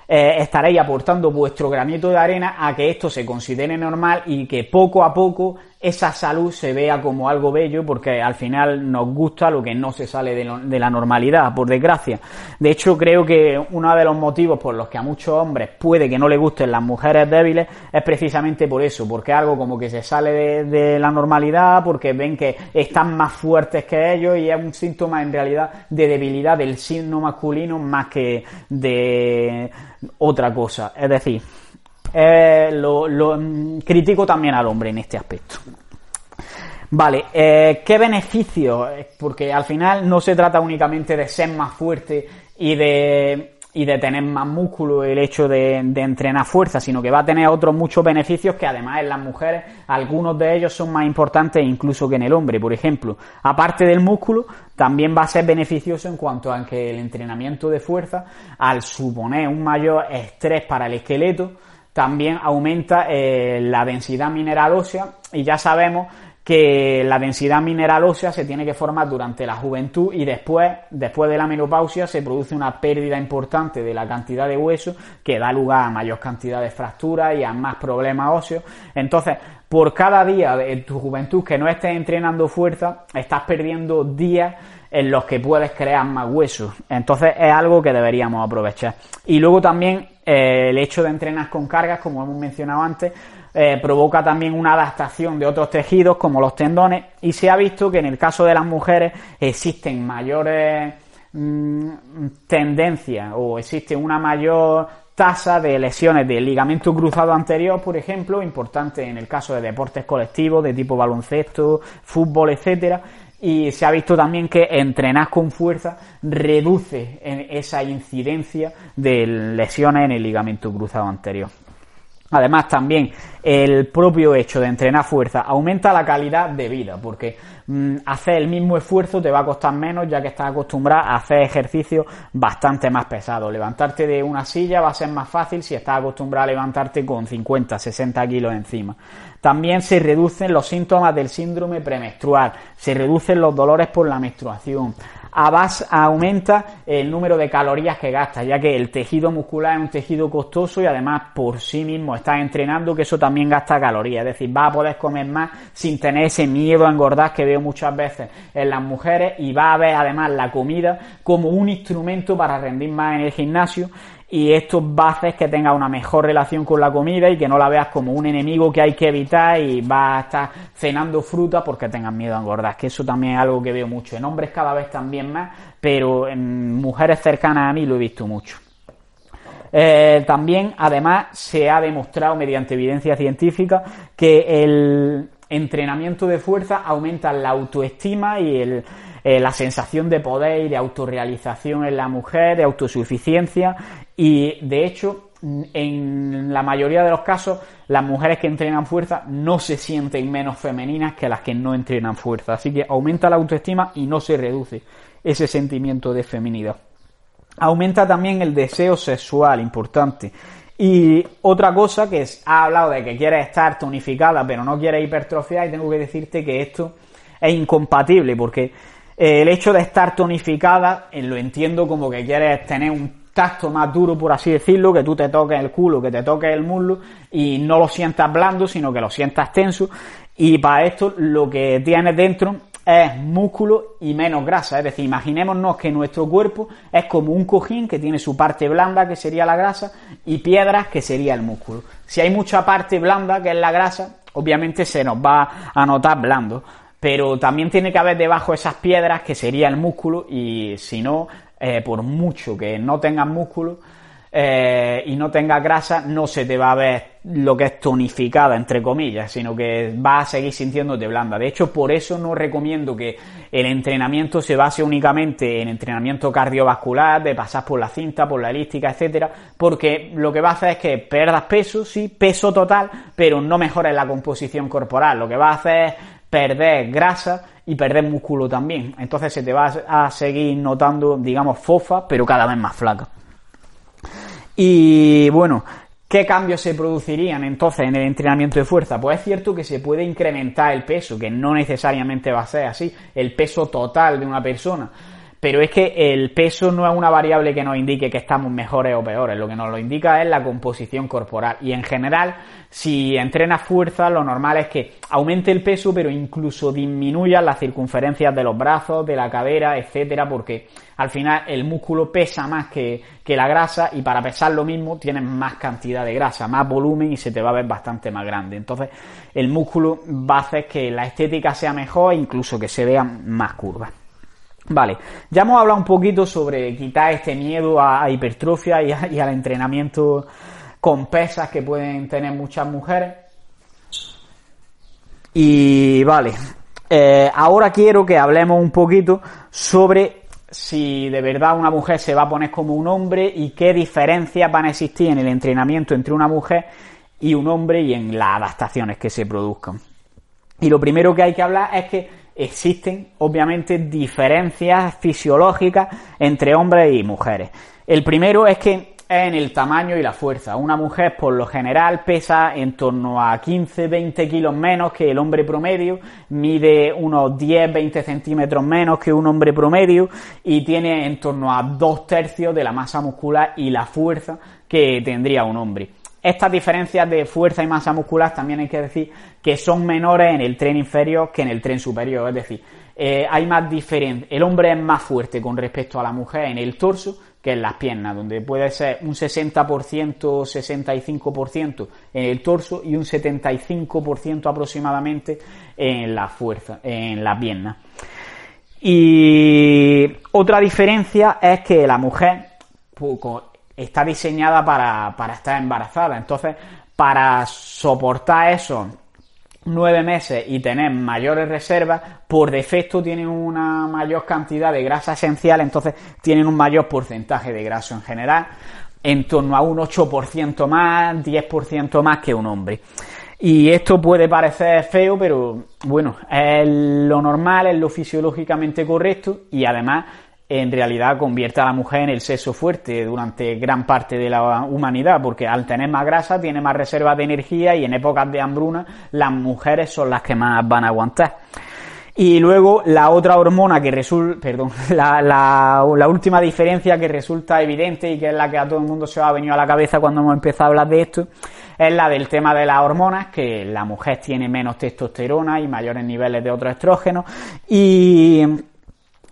eh, estaréis aportando vuestro granito de arena a que esto se considere normal y que poco a poco esa salud se vea como algo bello porque al final nos gusta lo que no se sale de, la normalidad, por desgracia. De hecho, creo que uno de los motivos por los que a muchos hombres puede que no les gusten las mujeres débiles es precisamente por eso, porque algo como que se sale de, de la normalidad, porque ven que están más fuertes que ellos y es un síntoma en realidad de debilidad del signo masculino más que de otra cosa. Es decir, eh, lo, mm, critico también al hombre en este aspecto. Vale, eh, ¿qué beneficios? Porque al final no se trata únicamente de ser más fuerte y de, y de tener más músculo el hecho de, de, entrenar fuerza, sino que va a tener otros muchos beneficios que además en las mujeres algunos de ellos son más importantes incluso que en el hombre. Por ejemplo, aparte del músculo, también va a ser beneficioso en cuanto a que el entrenamiento de fuerza, al suponer un mayor estrés para el esqueleto, también aumenta eh, la densidad mineral ósea y ya sabemos que la densidad mineral ósea se tiene que formar durante la juventud y después, después de la menopausia, se produce una pérdida importante de la cantidad de hueso que da lugar a mayor cantidad de fracturas y a más problemas óseos. Entonces, por cada día de tu juventud que no estés entrenando fuerza, estás perdiendo días en los que puedes crear más huesos. Entonces es algo que deberíamos aprovechar. Y luego también eh, el hecho de entrenar con cargas, como hemos mencionado antes, eh, provoca también una adaptación de otros tejidos como los tendones y se ha visto que en el caso de las mujeres existen mayores mm, tendencias o existe una mayor tasa de lesiones del ligamento cruzado anterior, por ejemplo, importante en el caso de deportes colectivos de tipo baloncesto, fútbol, etcétera, y se ha visto también que entrenar con fuerza reduce esa incidencia de lesiones en el ligamento cruzado anterior. Además, también el propio hecho de entrenar fuerza aumenta la calidad de vida, porque mm, hacer el mismo esfuerzo te va a costar menos, ya que estás acostumbrado a hacer ejercicios bastante más pesados. Levantarte de una silla va a ser más fácil si estás acostumbrado a levantarte con 50, 60 kilos encima. También se reducen los síntomas del síndrome premenstrual, se reducen los dolores por la menstruación, aumenta el número de calorías que gastas, ya que el tejido muscular es un tejido costoso y además por sí mismo estás entrenando que eso también gasta calorías, es decir, vas a poder comer más sin tener ese miedo a engordar que veo muchas veces en las mujeres y va a ver además la comida como un instrumento para rendir más en el gimnasio y esto va a hacer que tengas una mejor relación con la comida y que no la veas como un enemigo que hay que evitar y vas a estar cenando fruta porque tengas miedo a engordar, que eso también es algo que veo mucho, en hombres cada vez también más, pero en mujeres cercanas a mí lo he visto mucho. Eh, también, además, se ha demostrado mediante evidencia científica que el entrenamiento de fuerza aumenta la autoestima y eh, la sensación de poder y de autorrealización en la mujer, de autosuficiencia y de hecho en la mayoría de los casos las mujeres que entrenan fuerza no se sienten menos femeninas que las que no entrenan fuerza, así que aumenta la autoestima y no se reduce ese sentimiento de feminidad. Aumenta también el deseo sexual, importante. Y otra cosa que es, ha hablado de que quieres estar tonificada pero no quieres hipertrofiar y tengo que decirte que esto es incompatible porque eh, el hecho de estar tonificada eh, lo entiendo como que quieres tener un tacto más duro, por así decirlo, que tú te toques el culo, que te toques el muslo y no lo sientas blando, sino que lo sientas tenso. Y para esto lo que tienes dentro es músculo y menos grasa. Es decir, imaginémonos que nuestro cuerpo es como un cojín que tiene su parte blanda, que sería la grasa, y piedras, que sería el músculo. Si hay mucha parte blanda, que es la grasa, obviamente se nos va a notar blando. Pero también tiene que haber debajo esas piedras, que sería el músculo, y si no, eh, por mucho que no tengas músculo, eh, y no tenga grasa, no se te va a ver lo que es tonificada, entre comillas, sino que vas a seguir sintiéndote blanda. De hecho, por eso no recomiendo que el entrenamiento se base únicamente en entrenamiento cardiovascular, de pasar por la cinta, por la elíptica, etcétera, porque lo que va a hacer es que perdas peso, sí, peso total, pero no mejores la composición corporal. Lo que va a hacer es perder grasa y perder músculo también. Entonces se te va a seguir notando, digamos, fofa, pero cada vez más flaca. Y bueno, ¿qué cambios se producirían entonces en el entrenamiento de fuerza? Pues es cierto que se puede incrementar el peso, que no necesariamente va a ser así, el peso total de una persona. Pero es que el peso no es una variable que nos indique que estamos mejores o peores, lo que nos lo indica es la composición corporal. Y en general, si entrenas fuerza, lo normal es que aumente el peso, pero incluso disminuya las circunferencias de los brazos, de la cadera, etcétera, porque al final el músculo pesa más que, que la grasa y para pesar lo mismo tienes más cantidad de grasa, más volumen y se te va a ver bastante más grande. Entonces, el músculo va a hacer que la estética sea mejor e incluso que se vean más curvas. Vale, ya hemos hablado un poquito sobre quitar este miedo a, hipertrofia y, al entrenamiento con pesas que pueden tener muchas mujeres. Y vale, eh, ahora quiero que hablemos un poquito sobre si de verdad una mujer se va a poner como un hombre y qué diferencias van a existir en el entrenamiento entre una mujer y un hombre y en las adaptaciones que se produzcan. Y lo primero que hay que hablar es que existen obviamente diferencias fisiológicas entre hombres y mujeres. El primero es que es en el tamaño y la fuerza. Una mujer por lo general pesa en torno a 15-20 kilos menos que el hombre promedio, mide unos 10-20 centímetros menos que un hombre promedio y tiene en torno a dos tercios de la masa muscular y la fuerza que tendría un hombre. Estas diferencias de fuerza y masa muscular también hay que decir que son menores en el tren inferior que en el tren superior. Es decir, eh, hay más diferencia. El hombre es más fuerte con respecto a la mujer en el torso que en las piernas, donde puede ser un 60%, 65% en el torso y un 75% aproximadamente en la fuerza, en la pierna. Y otra diferencia es que la mujer, está diseñada para, para estar embarazada. Entonces, para soportar eso nueve meses y tener mayores reservas, por defecto tienen una mayor cantidad de grasa esencial, entonces tienen un mayor porcentaje de graso en general, en torno a un 8% más, 10% más que un hombre. Y esto puede parecer feo, pero bueno, es lo normal, es lo fisiológicamente correcto y además en realidad convierte a la mujer en el sexo fuerte durante gran parte de la humanidad, porque al tener más grasa tiene más reservas de energía y en épocas de hambruna las mujeres son las que más van a aguantar. Y luego la otra hormona que resulta, perdón, la, la, última diferencia que resulta evidente y que es la que a todo el mundo se ha venido a la cabeza cuando hemos empezado a hablar de esto, es la del tema de las hormonas, que la mujer tiene menos testosterona y mayores niveles de otros estrógenos y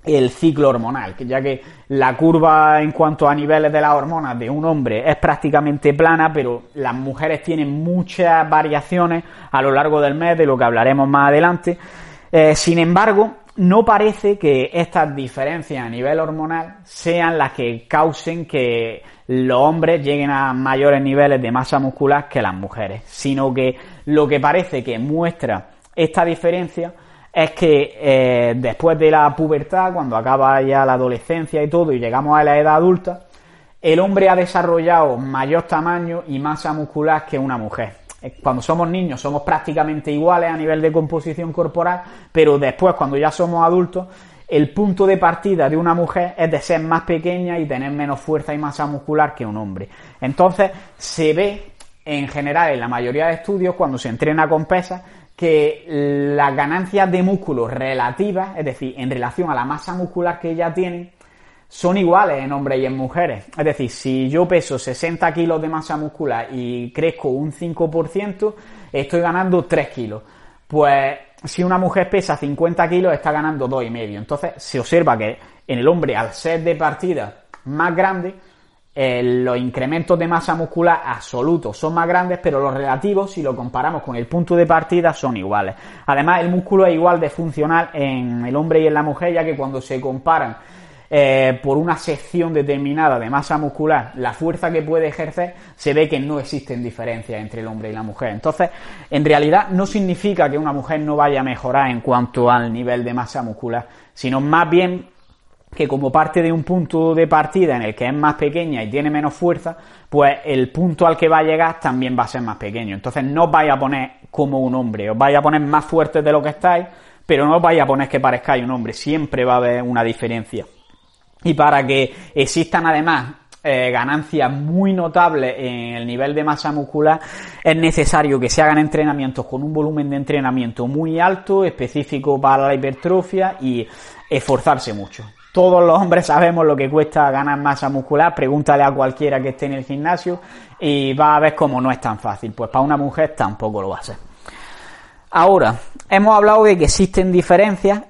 el ciclo hormonal, ya que la curva en cuanto a niveles de las hormonas de un hombre es prácticamente plana, pero las mujeres tienen muchas variaciones a lo largo del mes, de lo que hablaremos más adelante. Eh, sin embargo, no parece que estas diferencias a nivel hormonal sean las que causen que los hombres lleguen a mayores niveles de masa muscular que las mujeres, sino que lo que parece que muestra esta diferencia es que eh, después de la pubertad, cuando acaba ya la adolescencia y todo, y llegamos a la edad adulta, el hombre ha desarrollado mayor tamaño y masa muscular que una mujer. Eh, cuando somos niños somos prácticamente iguales a nivel de composición corporal, pero después, cuando ya somos adultos, el punto de partida de una mujer es de ser más pequeña y tener menos fuerza y masa muscular que un hombre. Entonces, se ve en general en la mayoría de estudios cuando se entrena con pesas que las ganancias de músculo relativas, es decir, en relación a la masa muscular que ya tienen, son iguales en hombres y en mujeres. Es decir, si yo peso 60 kilos de masa muscular y crezco un 5%, estoy ganando 3 kilos. Pues si una mujer pesa 50 kilos, está ganando 2,5. Entonces se observa que en el hombre, al ser de partida más grande, eh, los incrementos de masa muscular absolutos son más grandes, pero los relativos, si lo comparamos con el punto de partida, son iguales. Además, el músculo es igual de funcional en el hombre y en la mujer, ya que cuando se comparan eh, por una sección determinada de masa muscular la fuerza que puede ejercer, se ve que no existen diferencias entre el hombre y la mujer. Entonces, en realidad no significa que una mujer no vaya a mejorar en cuanto al nivel de masa muscular, sino más bien que como parte de un punto de partida en el que es más pequeña y tiene menos fuerza, pues el punto al que va a llegar también va a ser más pequeño. Entonces no os vais a poner como un hombre, os vais a poner más fuertes de lo que estáis, pero no os vais a poner que parezcáis un hombre, siempre va a haber una diferencia. Y para que existan además eh, ganancias muy notables en el nivel de masa muscular, es necesario que se hagan entrenamientos con un volumen de entrenamiento muy alto, específico para la hipertrofia y esforzarse mucho. Todos los hombres sabemos lo que cuesta ganar masa muscular, pregúntale a cualquiera que esté en el gimnasio y va a ver cómo no es tan fácil. Pues para una mujer tampoco lo va a ser. Ahora, hemos hablado de que existen diferencias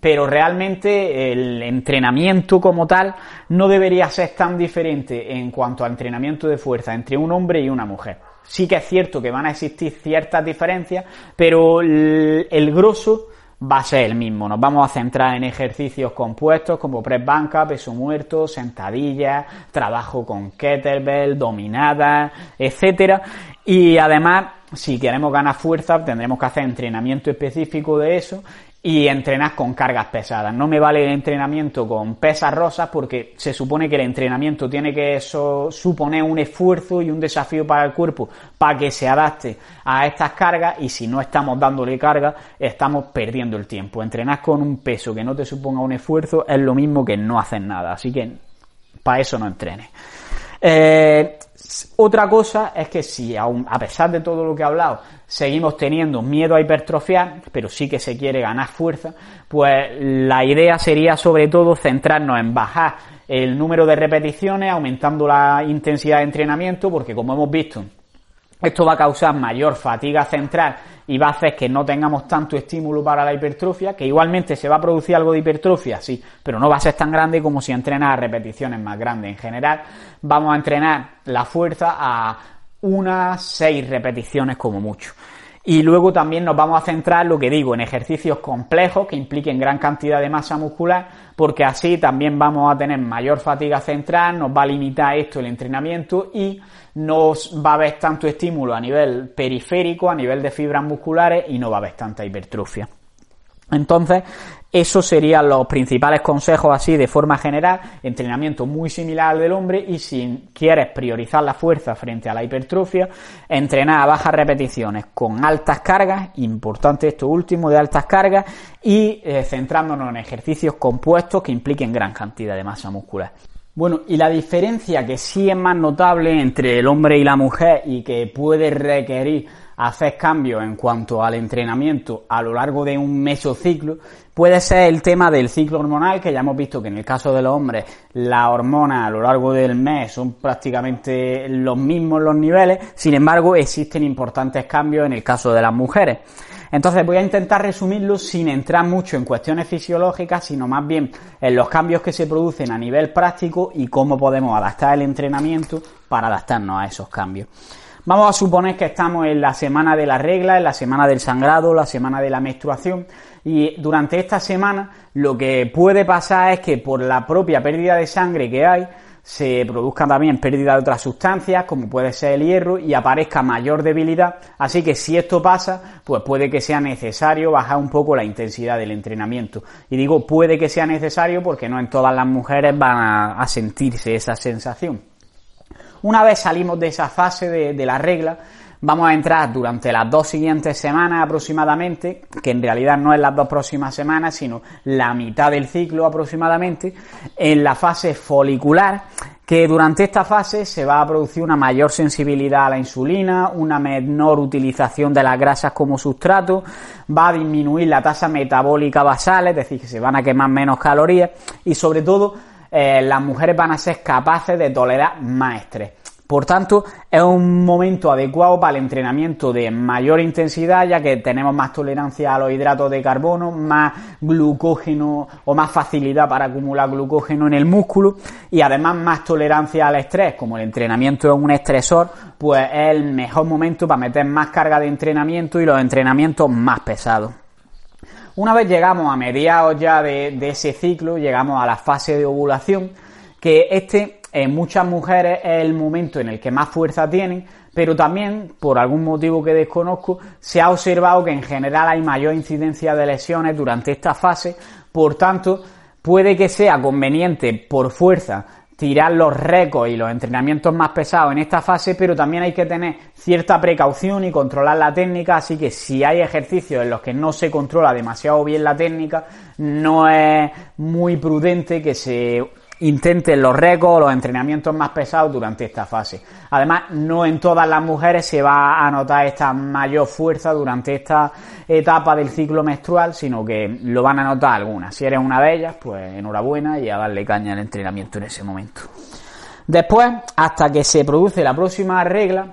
pero realmente el entrenamiento como tal no debería ser tan diferente en cuanto al entrenamiento de fuerza entre un hombre y una mujer. Sí que es cierto que van a existir ciertas diferencias, pero el grosso va a ser el mismo. Nos vamos a centrar en ejercicios compuestos como press banca, peso muerto, sentadillas, trabajo con kettlebell, dominadas, etcétera. Y además, si queremos ganar fuerza, tendremos que hacer entrenamiento específico de eso y entrenar con cargas pesadas. No me vale el entrenamiento con pesas rosas porque se supone que el entrenamiento tiene que suponer un esfuerzo y un desafío para el cuerpo para que se adapte a estas cargas y si no estamos dándole carga estamos perdiendo el tiempo. Entrenar con un peso que no te suponga un esfuerzo es lo mismo que no hacer nada. Así que para eso no entrenes. Eh, otra cosa es que si aún, a pesar de todo lo que he hablado, seguimos teniendo miedo a hipertrofiar, pero sí que se quiere ganar fuerza, pues la idea sería sobre todo centrarnos en bajar el número de repeticiones, aumentando la intensidad de entrenamiento, porque como hemos visto, esto va a causar mayor fatiga central y va a hacer que no tengamos tanto estímulo para la hipertrofia, que igualmente se va a producir algo de hipertrofia, sí, pero no va a ser tan grande como si entrenas a repeticiones más grandes. En general, vamos a entrenar la fuerza a unas seis repeticiones como mucho. Y luego también nos vamos a centrar, lo que digo, en ejercicios complejos que impliquen gran cantidad de masa muscular, porque así también vamos a tener mayor fatiga central, nos va a limitar esto el entrenamiento y no va a haber tanto estímulo a nivel periférico, a nivel de fibras musculares y no va a haber tanta hipertrofia. Entonces, esos serían los principales consejos así de forma general, entrenamiento muy similar al del hombre y si quieres priorizar la fuerza frente a la hipertrofia, entrenar a bajas repeticiones con altas cargas, importante esto último de altas cargas, y eh, centrándonos en ejercicios compuestos que impliquen gran cantidad de masa muscular. Bueno, y la diferencia que sí es más notable entre el hombre y la mujer y que puede requerir hacer cambios en cuanto al entrenamiento a lo largo de un mesociclo puede ser el tema del ciclo hormonal, que ya hemos visto que en el caso de los hombres las hormonas a lo largo del mes son prácticamente los mismos los niveles, sin embargo existen importantes cambios en el caso de las mujeres. Entonces voy a intentar resumirlo sin entrar mucho en cuestiones fisiológicas, sino más bien en los cambios que se producen a nivel práctico y cómo podemos adaptar el entrenamiento para adaptarnos a esos cambios. Vamos a suponer que estamos en la semana de la regla, en la semana del sangrado, la semana de la menstruación y durante esta semana lo que puede pasar es que por la propia pérdida de sangre que hay, se produzca también pérdida de otras sustancias, como puede ser el hierro, y aparezca mayor debilidad. Así que si esto pasa, pues puede que sea necesario bajar un poco la intensidad del entrenamiento. Y digo puede que sea necesario porque no en todas las mujeres van a, sentirse esa sensación. Una vez salimos de esa fase de la regla, vamos a entrar durante las dos siguientes semanas aproximadamente, que en realidad no es las dos próximas semanas, sino la mitad del ciclo aproximadamente, en la fase folicular, que durante esta fase se va a producir una mayor sensibilidad a la insulina, una menor utilización de las grasas como sustrato, va a disminuir la tasa metabólica basal, es decir, que se van a quemar menos calorías y sobre todo eh, las mujeres van a ser capaces de tolerar más estrés. Por tanto, es un momento adecuado para el entrenamiento de mayor intensidad, ya que tenemos más tolerancia a los hidratos de carbono, más glucógeno o más facilidad para acumular glucógeno en el músculo y además más tolerancia al estrés. Como el entrenamiento es un estresor, pues es el mejor momento para meter más carga de entrenamiento y los entrenamientos más pesados. Una vez llegamos a mediados ya de, de ese ciclo, llegamos a la fase de ovulación, que este en muchas mujeres es el momento en el que más fuerza tienen, pero también, por algún motivo que desconozco, se ha observado que en general hay mayor incidencia de lesiones durante esta fase, por tanto, puede que sea conveniente por fuerza tirar los récords y los entrenamientos más pesados en esta fase, pero también hay que tener cierta precaución y controlar la técnica, así que si hay ejercicios en los que no se controla demasiado bien la técnica, no es muy prudente que se intenten los récords los entrenamientos más pesados durante esta fase. Además, no en todas las mujeres se va a notar esta mayor fuerza durante esta etapa del ciclo menstrual, sino que lo van a notar algunas. Si eres una de ellas, pues enhorabuena y a darle caña al entrenamiento en ese momento. Después, hasta que se produce la próxima regla,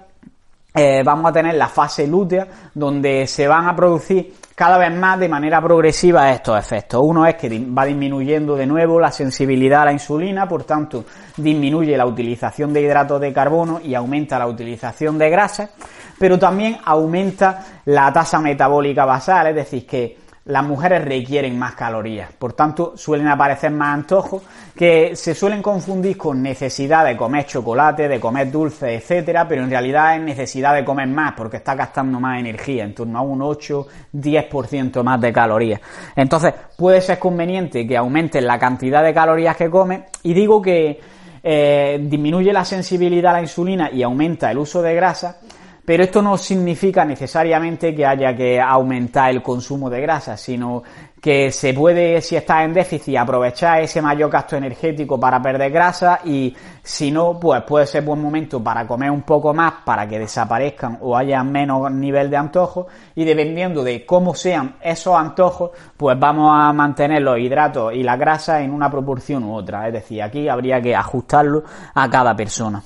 eh, vamos a tener la fase lútea, donde se van a producir cada vez más de manera progresiva estos efectos. Uno es que va disminuyendo de nuevo la sensibilidad a la insulina, por tanto disminuye la utilización de hidratos de carbono y aumenta la utilización de grasas, pero también aumenta la tasa metabólica basal, es decir, que las mujeres requieren más calorías, por tanto suelen aparecer más antojos que se suelen confundir con necesidad de comer chocolate, de comer dulce, etcétera, pero en realidad es necesidad de comer más porque está gastando más energía, en torno a un 8-10% más de calorías. Entonces puede ser conveniente que aumenten la cantidad de calorías que come y digo que eh, disminuye la sensibilidad a la insulina y aumenta el uso de grasa pero esto no significa necesariamente que haya que aumentar el consumo de grasa, sino que se puede, si estás en déficit, aprovechar ese mayor gasto energético para perder grasa y si no, pues puede ser buen momento para comer un poco más para que desaparezcan o haya menos nivel de antojo y dependiendo de cómo sean esos antojos, pues vamos a mantener los hidratos y la grasa en una proporción u otra. Es decir, aquí habría que ajustarlo a cada persona.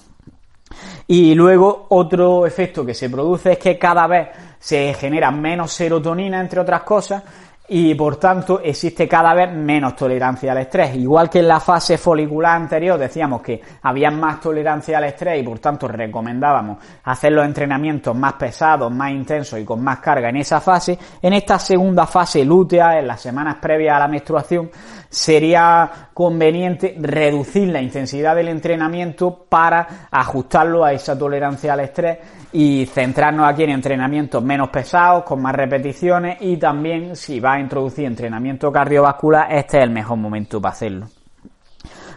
Y luego otro efecto que se produce es que cada vez se genera menos serotonina, entre otras cosas, y por tanto existe cada vez menos tolerancia al estrés. Igual que en la fase folicular anterior decíamos que había más tolerancia al estrés y por tanto recomendábamos hacer los entrenamientos más pesados, más intensos y con más carga en esa fase, en esta segunda fase lútea, en las semanas previas a la menstruación, sería conveniente reducir la intensidad del entrenamiento para ajustarlo a esa tolerancia al estrés y centrarnos aquí en entrenamientos menos pesados, con más repeticiones y también si va a introducir entrenamiento cardiovascular, este es el mejor momento para hacerlo.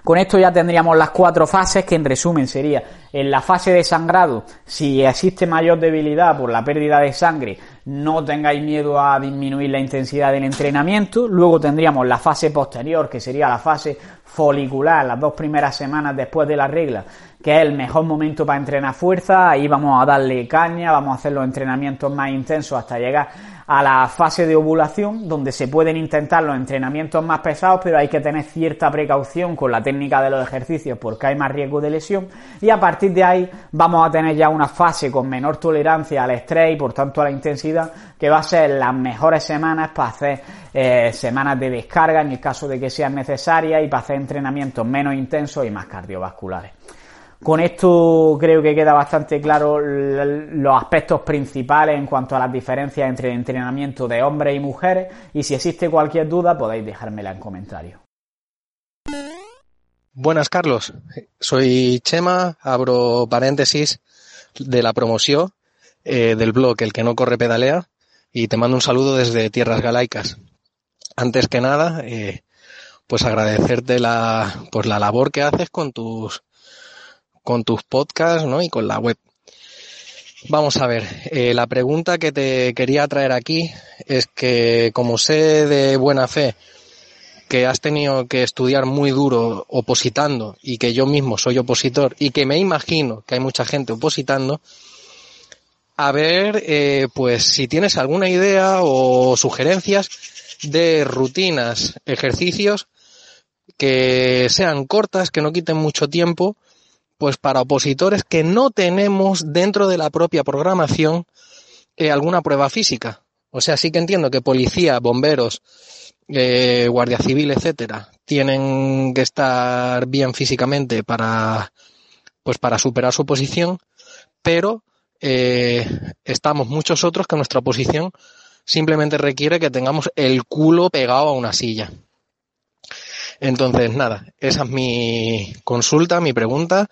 Con esto ya tendríamos las cuatro fases que en resumen sería en la fase de sangrado, si existe mayor debilidad por la pérdida de sangre, no tengáis miedo a disminuir la intensidad del entrenamiento. Luego tendríamos la fase posterior, que sería la fase folicular, las dos primeras semanas después de la regla, que es el mejor momento para entrenar fuerza. Ahí vamos a darle caña, vamos a hacer los entrenamientos más intensos hasta llegar a la fase de ovulación, donde se pueden intentar los entrenamientos más pesados, pero hay que tener cierta precaución con la técnica de los ejercicios porque hay más riesgo de lesión. Y a partir de ahí vamos a tener ya una fase con menor tolerancia al estrés y por tanto a la intensidad, que va a ser las mejores semanas para hacer eh, semanas de descarga en el caso de que sean necesarias y para hacer entrenamientos menos intensos y más cardiovasculares. Con esto creo que queda bastante claro los aspectos principales en cuanto a las diferencias entre el entrenamiento de hombres y mujeres y si existe cualquier duda podéis dejármela en comentarios. Buenas Carlos, soy Chema, abro paréntesis de la promoción eh, del blog El que no corre pedalea y te mando un saludo desde Tierras Galaicas. Antes que nada, eh, pues agradecerte la, pues la labor que haces con tus con tus podcasts ¿no? y con la web. Vamos a ver, eh, la pregunta que te quería traer aquí es que como sé de buena fe que has tenido que estudiar muy duro opositando y que yo mismo soy opositor y que me imagino que hay mucha gente opositando, a ver, eh, pues si tienes alguna idea o sugerencias de rutinas, ejercicios que sean cortas, que no quiten mucho tiempo, pues para opositores que no tenemos dentro de la propia programación eh, alguna prueba física. O sea, sí que entiendo que policía, bomberos, eh, guardia civil, etcétera, tienen que estar bien físicamente para, pues para superar su posición, pero eh, estamos muchos otros que nuestra posición simplemente requiere que tengamos el culo pegado a una silla. Entonces, nada, esa es mi consulta, mi pregunta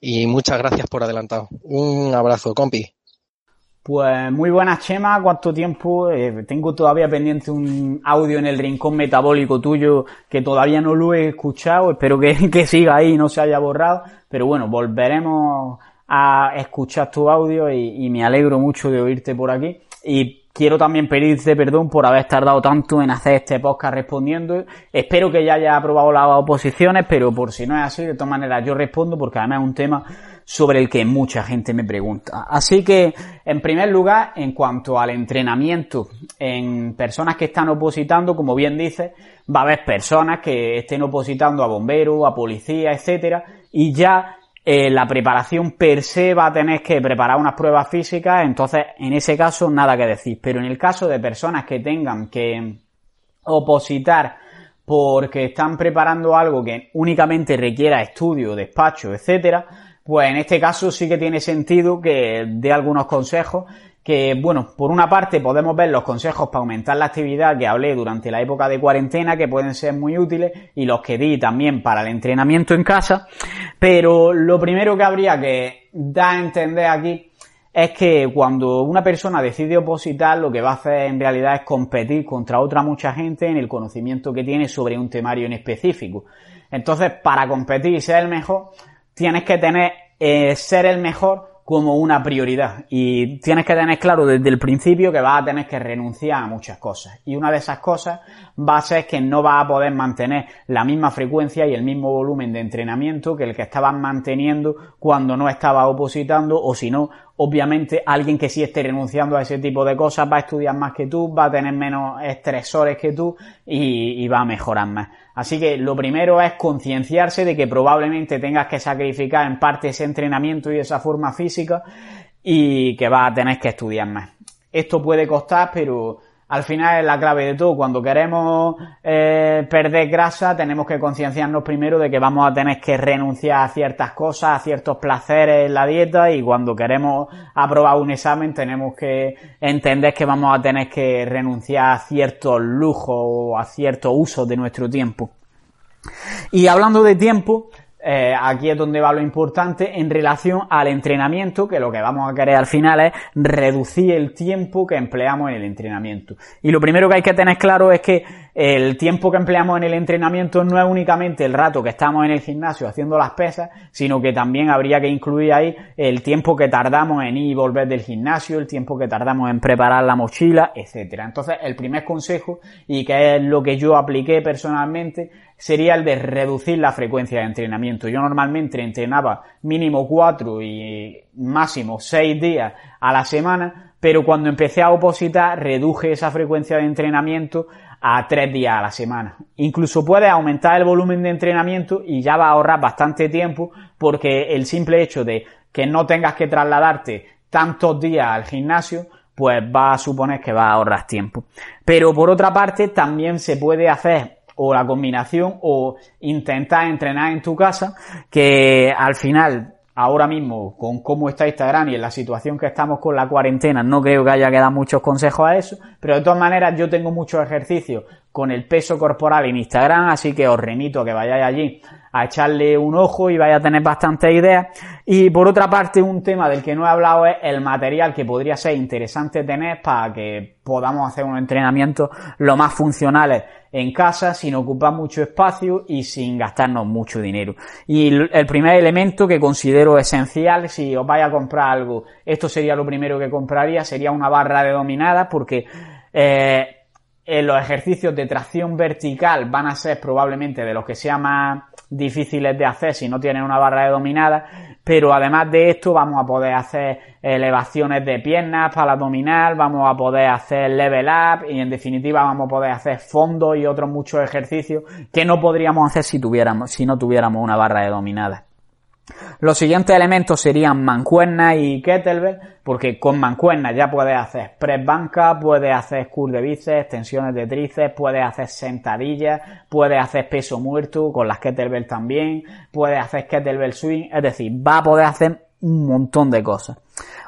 y muchas gracias por adelantado. Un abrazo, compi. Pues muy buenas, Chema. ¿Cuánto tiempo? Eh, tengo todavía pendiente un audio en el rincón metabólico tuyo que todavía no lo he escuchado. Espero que, que siga ahí y no se haya borrado. Pero bueno, volveremos a escuchar tu audio y, y me alegro mucho de oírte por aquí. Y quiero también pedirte perdón por haber tardado tanto en hacer este podcast respondiendo. Espero que ya haya aprobado las oposiciones, pero por si no es así, de todas maneras yo respondo porque además es un tema sobre el que mucha gente me pregunta. Así que, en primer lugar, en cuanto al entrenamiento en personas que están opositando, como bien dice, va a haber personas que estén opositando a bomberos, a policía, etcétera, y ya eh, la preparación per se va a tener que preparar unas pruebas físicas, entonces en ese caso nada que decir. Pero en el caso de personas que tengan que opositar porque están preparando algo que únicamente requiera estudio, despacho, etcétera, pues en este caso sí que tiene sentido que dé algunos consejos que, bueno, por una parte podemos ver los consejos para aumentar la actividad que hablé durante la época de cuarentena, que pueden ser muy útiles, y los que di también para el entrenamiento en casa, pero lo primero que habría que dar a entender aquí es que cuando una persona decide opositar, lo que va a hacer en realidad es competir contra otra mucha gente en el conocimiento que tiene sobre un temario en específico. Entonces, para competir y ser el mejor, tienes que tener, eh, ser el mejor como una prioridad. Y tienes que tener claro desde el principio que vas a tener que renunciar a muchas cosas. Y una de esas cosas va a ser que no vas a poder mantener la misma frecuencia y el mismo volumen de entrenamiento que el que estabas manteniendo cuando no estabas opositando o si no obviamente alguien que sí esté renunciando a ese tipo de cosas va a estudiar más que tú, va a tener menos estresores que tú y, va a mejorar más. Así que lo primero es concienciarse de que probablemente tengas que sacrificar en parte ese entrenamiento y esa forma física y que vas a tener que estudiar más. Esto puede costar, pero al final es la clave de todo. Cuando queremos eh, perder grasa, tenemos que concienciarnos primero de que vamos a tener que renunciar a ciertas cosas, a ciertos placeres en la dieta y cuando queremos aprobar un examen tenemos que entender que vamos a tener que renunciar a ciertos lujos o a ciertos usos de nuestro tiempo. Y hablando de tiempo, eh, aquí es donde va lo importante en relación al entrenamiento, que lo que vamos a querer al final es reducir el tiempo que empleamos en el entrenamiento. Y lo primero que hay que tener claro es que el tiempo que empleamos en el entrenamiento no es únicamente el rato que estamos en el gimnasio haciendo las pesas, sino que también habría que incluir ahí el tiempo que tardamos en ir y volver del gimnasio, el tiempo que tardamos en preparar la mochila, etcétera. Entonces, el primer consejo, y que es lo que yo apliqué personalmente, sería el de reducir la frecuencia de entrenamiento. Yo normalmente entrenaba mínimo cuatro y máximo seis días a la semana, pero cuando empecé a opositar reduje esa frecuencia de entrenamiento a tres días a la semana. Incluso puedes aumentar el volumen de entrenamiento y ya va a ahorrar bastante tiempo porque el simple hecho de que no tengas que trasladarte tantos días al gimnasio, pues va a suponer que va a ahorrar tiempo. Pero por otra parte, también se puede hacer o la combinación o intentar entrenar en tu casa, que al final ahora mismo con cómo está Instagram y en la situación que estamos con la cuarentena, no creo que haya que dar muchos consejos a eso, pero de todas maneras yo tengo muchos ejercicios con el peso corporal en Instagram, así que os remito a que vayáis allí a echarle un ojo y vaya a tener bastantes ideas. Y por otra parte, un tema del que no he hablado es el material que podría ser interesante tener para que podamos hacer unos entrenamientos lo más funcionales en casa, sin ocupar mucho espacio y sin gastarnos mucho dinero. Y el primer elemento que considero esencial, si os vais a comprar algo, esto sería lo primero que compraría, sería una barra de dominadas, porque eh, en los ejercicios de tracción vertical van a ser probablemente de los que sea más difíciles de hacer si no tienen una barra de dominada, pero además de esto vamos a poder hacer elevaciones de piernas para abdominal, vamos a poder hacer level up y en definitiva vamos a poder hacer fondos y otros muchos ejercicios que no podríamos hacer si tuviéramos, si no tuviéramos una barra de dominada. Los siguientes elementos serían mancuerna y kettlebell, porque con mancuerna ya puedes hacer press banca, puedes hacer curl de bíceps, extensiones de tríceps, puedes hacer sentadillas, puedes hacer peso muerto, con las kettlebell también, puedes hacer kettlebell swing, es decir, va a poder hacer un montón de cosas.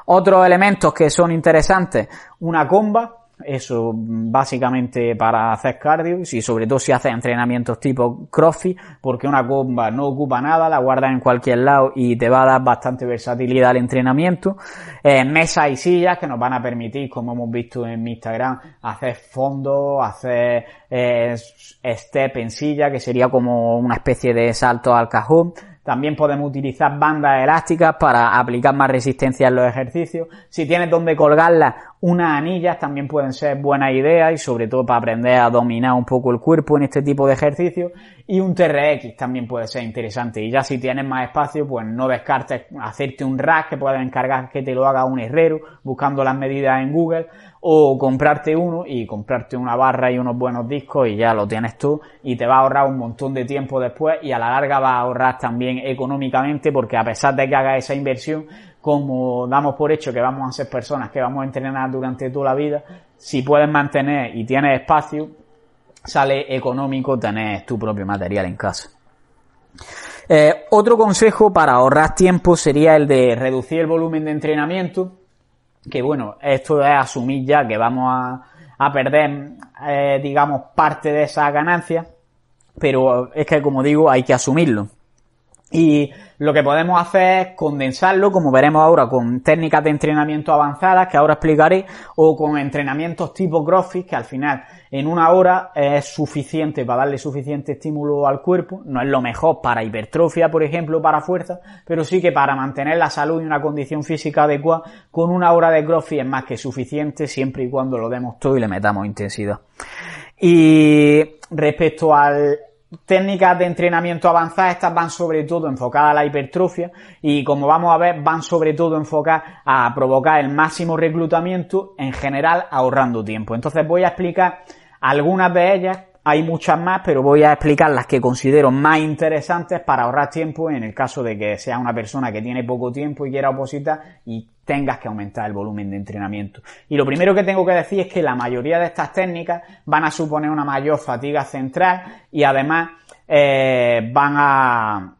Otros elementos que son interesantes, una comba, eso básicamente para hacer cardio y sobre todo si haces entrenamientos tipo crossfit porque una comba no ocupa nada, la guardas en cualquier lado y te va a dar bastante versatilidad al entrenamiento. Eh, mesas y sillas que nos van a permitir, como hemos visto en mi Instagram, hacer fondos, hacer eh, step en silla que sería como una especie de salto al cajón también podemos utilizar bandas elásticas para aplicar más resistencia en los ejercicios. Si tienes donde colgarlas, unas anillas también pueden ser buena idea y sobre todo para aprender a dominar un poco el cuerpo en este tipo de ejercicios. Y un TRX también puede ser interesante. Y ya si tienes más espacio, pues no descartes hacerte un rack que puedes encargar que te lo haga un herrero buscando las medidas en Google o comprarte uno y comprarte una barra y unos buenos discos y ya lo tienes tú y te va a ahorrar un montón de tiempo después y a la larga va a ahorrar también económicamente porque a pesar de que hagas esa inversión, como damos por hecho que vamos a ser personas que vamos a entrenar durante toda la vida, si puedes mantener y tienes espacio, sale económico tener tu propio material en casa. Eh, otro consejo para ahorrar tiempo sería el de reducir el volumen de entrenamiento que bueno, esto es asumir ya que vamos a, a perder, eh, digamos, parte de esa ganancia, pero es que, como digo, hay que asumirlo. Y lo que podemos hacer es condensarlo, como veremos ahora, con técnicas de entrenamiento avanzadas, que ahora explicaré, o con entrenamientos tipo CrossFit, que al final en una hora es suficiente para darle suficiente estímulo al cuerpo. No es lo mejor para hipertrofia, por ejemplo, para fuerza, pero sí que para mantener la salud y una condición física adecuada, con una hora de CrossFit es más que suficiente, siempre y cuando lo demos todo y le metamos intensidad. Y respecto al técnicas de entrenamiento avanzadas, estas van sobre todo enfocadas a la hipertrofia y como vamos a ver van sobre todo enfocadas a provocar el máximo reclutamiento en general ahorrando tiempo. Entonces voy a explicar algunas de ellas hay muchas más, pero voy a explicar las que considero más interesantes para ahorrar tiempo en el caso de que sea una persona que tiene poco tiempo y quiera opositar y tengas que aumentar el volumen de entrenamiento. Y lo primero que tengo que decir es que la mayoría de estas técnicas van a suponer una mayor fatiga central y además eh, van a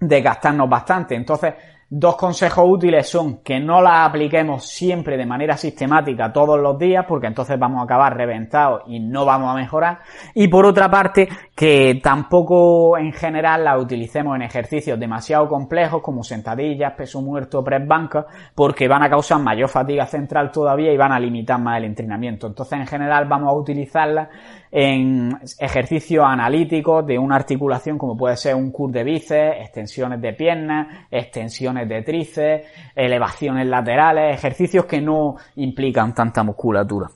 desgastarnos bastante. Entonces, Dos consejos útiles son que no las apliquemos siempre de manera sistemática todos los días, porque entonces vamos a acabar reventados y no vamos a mejorar. Y por otra parte, que tampoco en general las utilicemos en ejercicios demasiado complejos como sentadillas, peso muerto, press banca, porque van a causar mayor fatiga central todavía y van a limitar más el entrenamiento. Entonces en general vamos a utilizarlas en ejercicios analíticos de una articulación como puede ser un curl de bíceps, extensiones de piernas, extensiones de tríceps, elevaciones laterales, ejercicios que no implican tanta musculatura.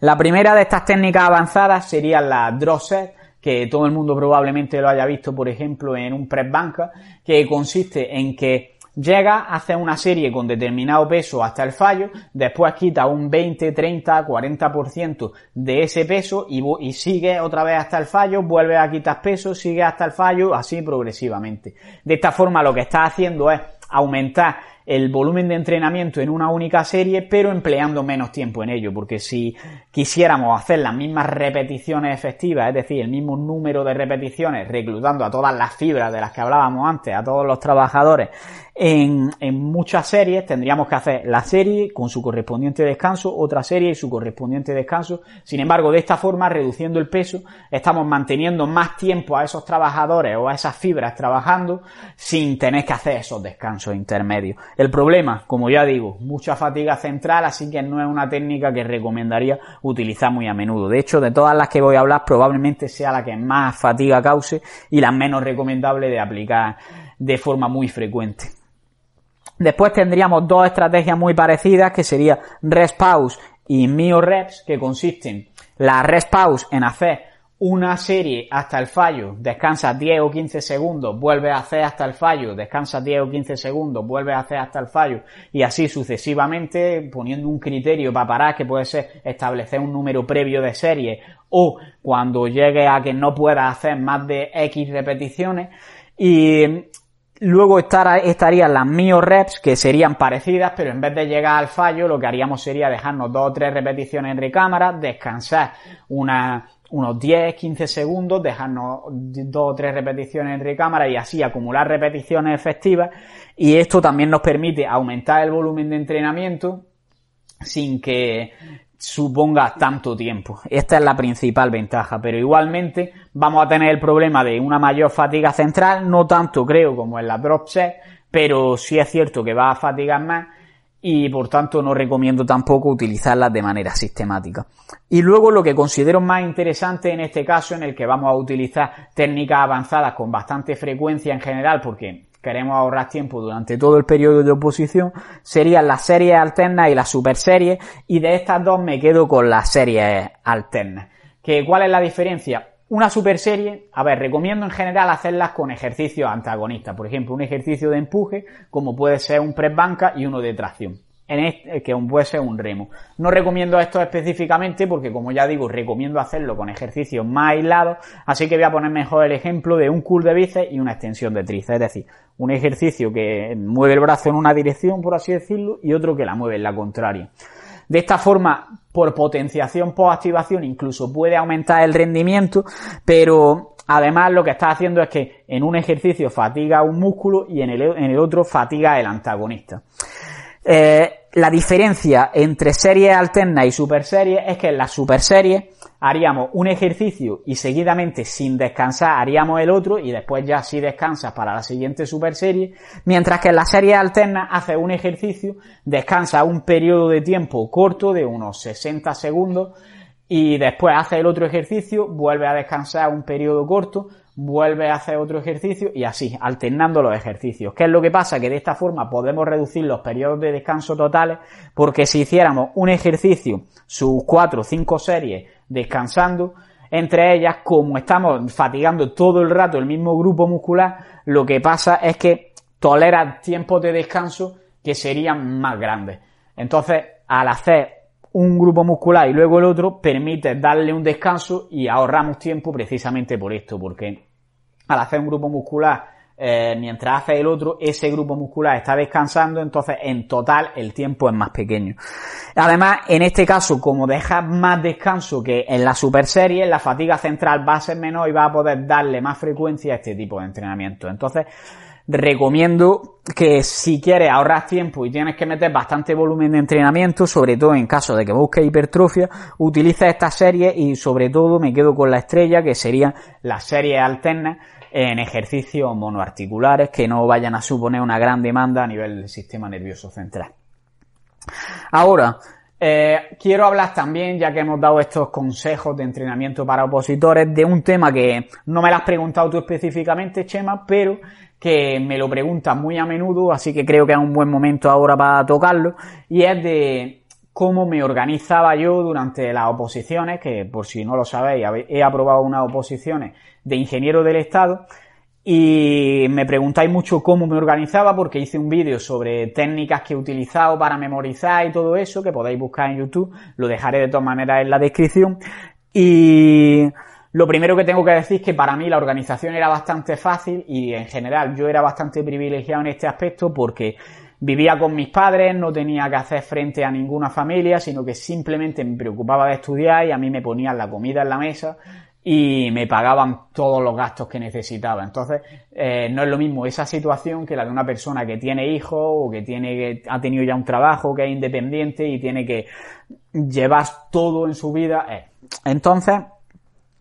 La primera de estas técnicas avanzadas sería la draw set, que todo el mundo probablemente lo haya visto, por ejemplo, en un press banca, que consiste en que llega, hace una serie con determinado peso hasta el fallo, después quita un 20, 30, 40% de ese peso y, y, sigue otra vez hasta el fallo, vuelve a quitar peso, sigue hasta el fallo, así progresivamente. De esta forma lo que está haciendo es aumentar el volumen de entrenamiento en una única serie, pero empleando menos tiempo en ello, porque si quisiéramos hacer las mismas repeticiones efectivas, es decir, el mismo número de repeticiones, reclutando a todas las fibras de las que hablábamos antes, a todos los trabajadores, en, muchas series, tendríamos que hacer la serie con su correspondiente descanso, otra serie y su correspondiente descanso. Sin embargo, de esta forma, reduciendo el peso, estamos manteniendo más tiempo a esos trabajadores o a esas fibras trabajando sin tener que hacer esos descansos intermedios. El problema, como ya digo, mucha fatiga central, así que no es una técnica que recomendaría utilizar muy a menudo. De hecho, de todas las que voy a hablar, probablemente sea la que más fatiga cause y la menos recomendable de aplicar de forma muy frecuente. Después tendríamos dos estrategias muy parecidas que sería rest pause y mio reps que consisten la rest pause en hacer una serie hasta el fallo, descansa 10 o 15 segundos, vuelve a hacer hasta el fallo, descansa 10 o 15 segundos, vuelve a hacer hasta el fallo y así sucesivamente poniendo un criterio para parar que puede ser establecer un número previo de series o cuando llegue a que no pueda hacer más de X repeticiones y Luego estarían las mio reps que serían parecidas, pero en vez de llegar al fallo, lo que haríamos sería dejarnos dos o tres repeticiones entre cámaras, descansar unos 10, 15 segundos, dejarnos dos o tres repeticiones entre cámaras y así acumular repeticiones efectivas. Y esto también nos permite aumentar el volumen de entrenamiento sin que suponga tanto tiempo. Esta es la principal ventaja, pero igualmente vamos a tener el problema de una mayor fatiga central, no tanto creo como en la drop set, pero sí es cierto que va a fatigar más y por tanto no recomiendo tampoco utilizarlas de manera sistemática. Y luego lo que considero más interesante en este caso en el que vamos a utilizar técnicas avanzadas con bastante frecuencia en general porque queremos ahorrar tiempo durante todo el periodo de oposición, serían las series alternas y las superseries, y de estas dos me quedo con las series alternas. ¿Que, ¿Cuál es la diferencia? Una superserie, a ver, recomiendo en general hacerlas con ejercicios antagonistas, por ejemplo, un ejercicio de empuje, como puede ser un press banca y uno de tracción en este, que puede ser un remo. No recomiendo esto específicamente porque, como ya digo, recomiendo hacerlo con ejercicios más aislados, así que voy a poner mejor el ejemplo de un curl de bíceps y una extensión de tríceps, es decir, un ejercicio que mueve el brazo en una dirección, por así decirlo, y otro que la mueve en la contraria. De esta forma, por potenciación post-activación, incluso puede aumentar el rendimiento, pero además lo que está haciendo es que en un ejercicio fatiga un músculo y en el, en el otro fatiga el antagonista. Eh, la diferencia entre series alternas y super series es que en las super series haríamos un ejercicio y seguidamente sin descansar haríamos el otro y después ya si descansas para la siguiente super serie, mientras que en las series alternas haces un ejercicio, descansa un periodo de tiempo corto de unos 60 segundos y después haces el otro ejercicio, vuelve a descansar un periodo corto, vuelve a hacer otro ejercicio y así, alternando los ejercicios. ¿Qué es lo que pasa? Que de esta forma podemos reducir los periodos de descanso totales porque si hiciéramos un ejercicio, sus cuatro o cinco series descansando, entre ellas, como estamos fatigando todo el rato el mismo grupo muscular, lo que pasa es que tolera tiempos de descanso que serían más grandes. Entonces, al hacer un grupo muscular y luego el otro, permite darle un descanso y ahorramos tiempo precisamente por esto, porque al hacer un grupo muscular eh, mientras hace el otro, ese grupo muscular está descansando, entonces en total el tiempo es más pequeño. Además, en este caso, como deja más descanso que en la super serie, la fatiga central va a ser menor y va a poder darle más frecuencia a este tipo de entrenamiento. Entonces, recomiendo que si quieres ahorrar tiempo y tienes que meter bastante volumen de entrenamiento, sobre todo en caso de que busques hipertrofia, utiliza esta serie y sobre todo me quedo con la estrella que serían las series alternas en ejercicios monoarticulares que no vayan a suponer una gran demanda a nivel del sistema nervioso central. Ahora, eh, quiero hablar también, ya que hemos dado estos consejos de entrenamiento para opositores, de un tema que no me lo has preguntado tú específicamente, Chema, pero que me lo preguntan muy a menudo, así que creo que es un buen momento ahora para tocarlo, y es de cómo me organizaba yo durante las oposiciones, que por si no lo sabéis, he aprobado unas oposiciones de ingeniero del Estado y me preguntáis mucho cómo me organizaba porque hice un vídeo sobre técnicas que he utilizado para memorizar y todo eso que podéis buscar en YouTube, lo dejaré de todas maneras en la descripción y lo primero que tengo que decir es que para mí la organización era bastante fácil y en general yo era bastante privilegiado en este aspecto porque vivía con mis padres, no tenía que hacer frente a ninguna familia, sino que simplemente me preocupaba de estudiar y a mí me ponían la comida en la mesa y me pagaban todos los gastos que necesitaba. Entonces, eh, no es lo mismo esa situación que la de una persona que tiene hijos o que tiene que ha tenido ya un trabajo, que es independiente y tiene que llevar todo en su vida. Eh, entonces,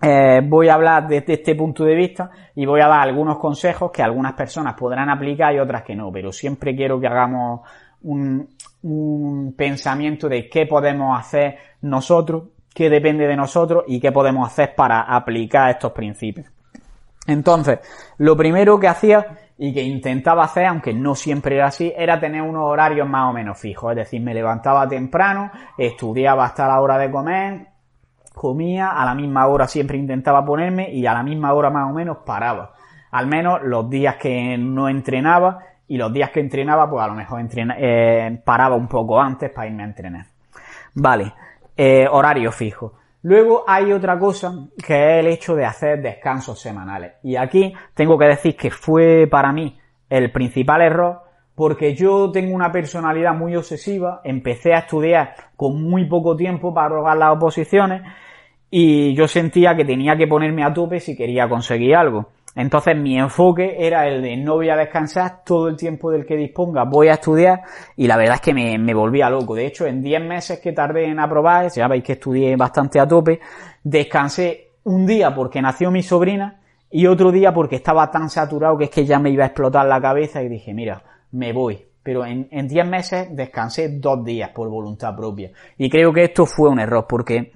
eh, voy a hablar desde este punto de vista y voy a dar algunos consejos que algunas personas podrán aplicar y otras que no, pero siempre quiero que hagamos un, un pensamiento de qué podemos hacer nosotros qué depende de nosotros y qué podemos hacer para aplicar estos principios. Entonces, lo primero que hacía y que intentaba hacer, aunque no siempre era así, era tener unos horarios más o menos fijos. Es decir, me levantaba temprano, estudiaba hasta la hora de comer, comía, a la misma hora siempre intentaba ponerme y a la misma hora más o menos paraba. Al menos los días que no entrenaba y los días que entrenaba, pues a lo mejor eh, paraba un poco antes para irme a entrenar. Vale. Eh, horario fijo. Luego hay otra cosa que es el hecho de hacer descansos semanales. Y aquí tengo que decir que fue para mí el principal error porque yo tengo una personalidad muy obsesiva, empecé a estudiar con muy poco tiempo para rogar las oposiciones y yo sentía que tenía que ponerme a tope si quería conseguir algo. Entonces mi enfoque era el de no voy a descansar todo el tiempo del que disponga, voy a estudiar y la verdad es que me, volvía loco. De hecho, en 10 meses que tardé en aprobar, ya veis que estudié bastante a tope, descansé un día porque nació mi sobrina y otro día porque estaba tan saturado que es que ya me iba a explotar la cabeza y dije, mira, me voy. Pero en 10 meses descansé dos días por voluntad propia. Y creo que esto fue un error porque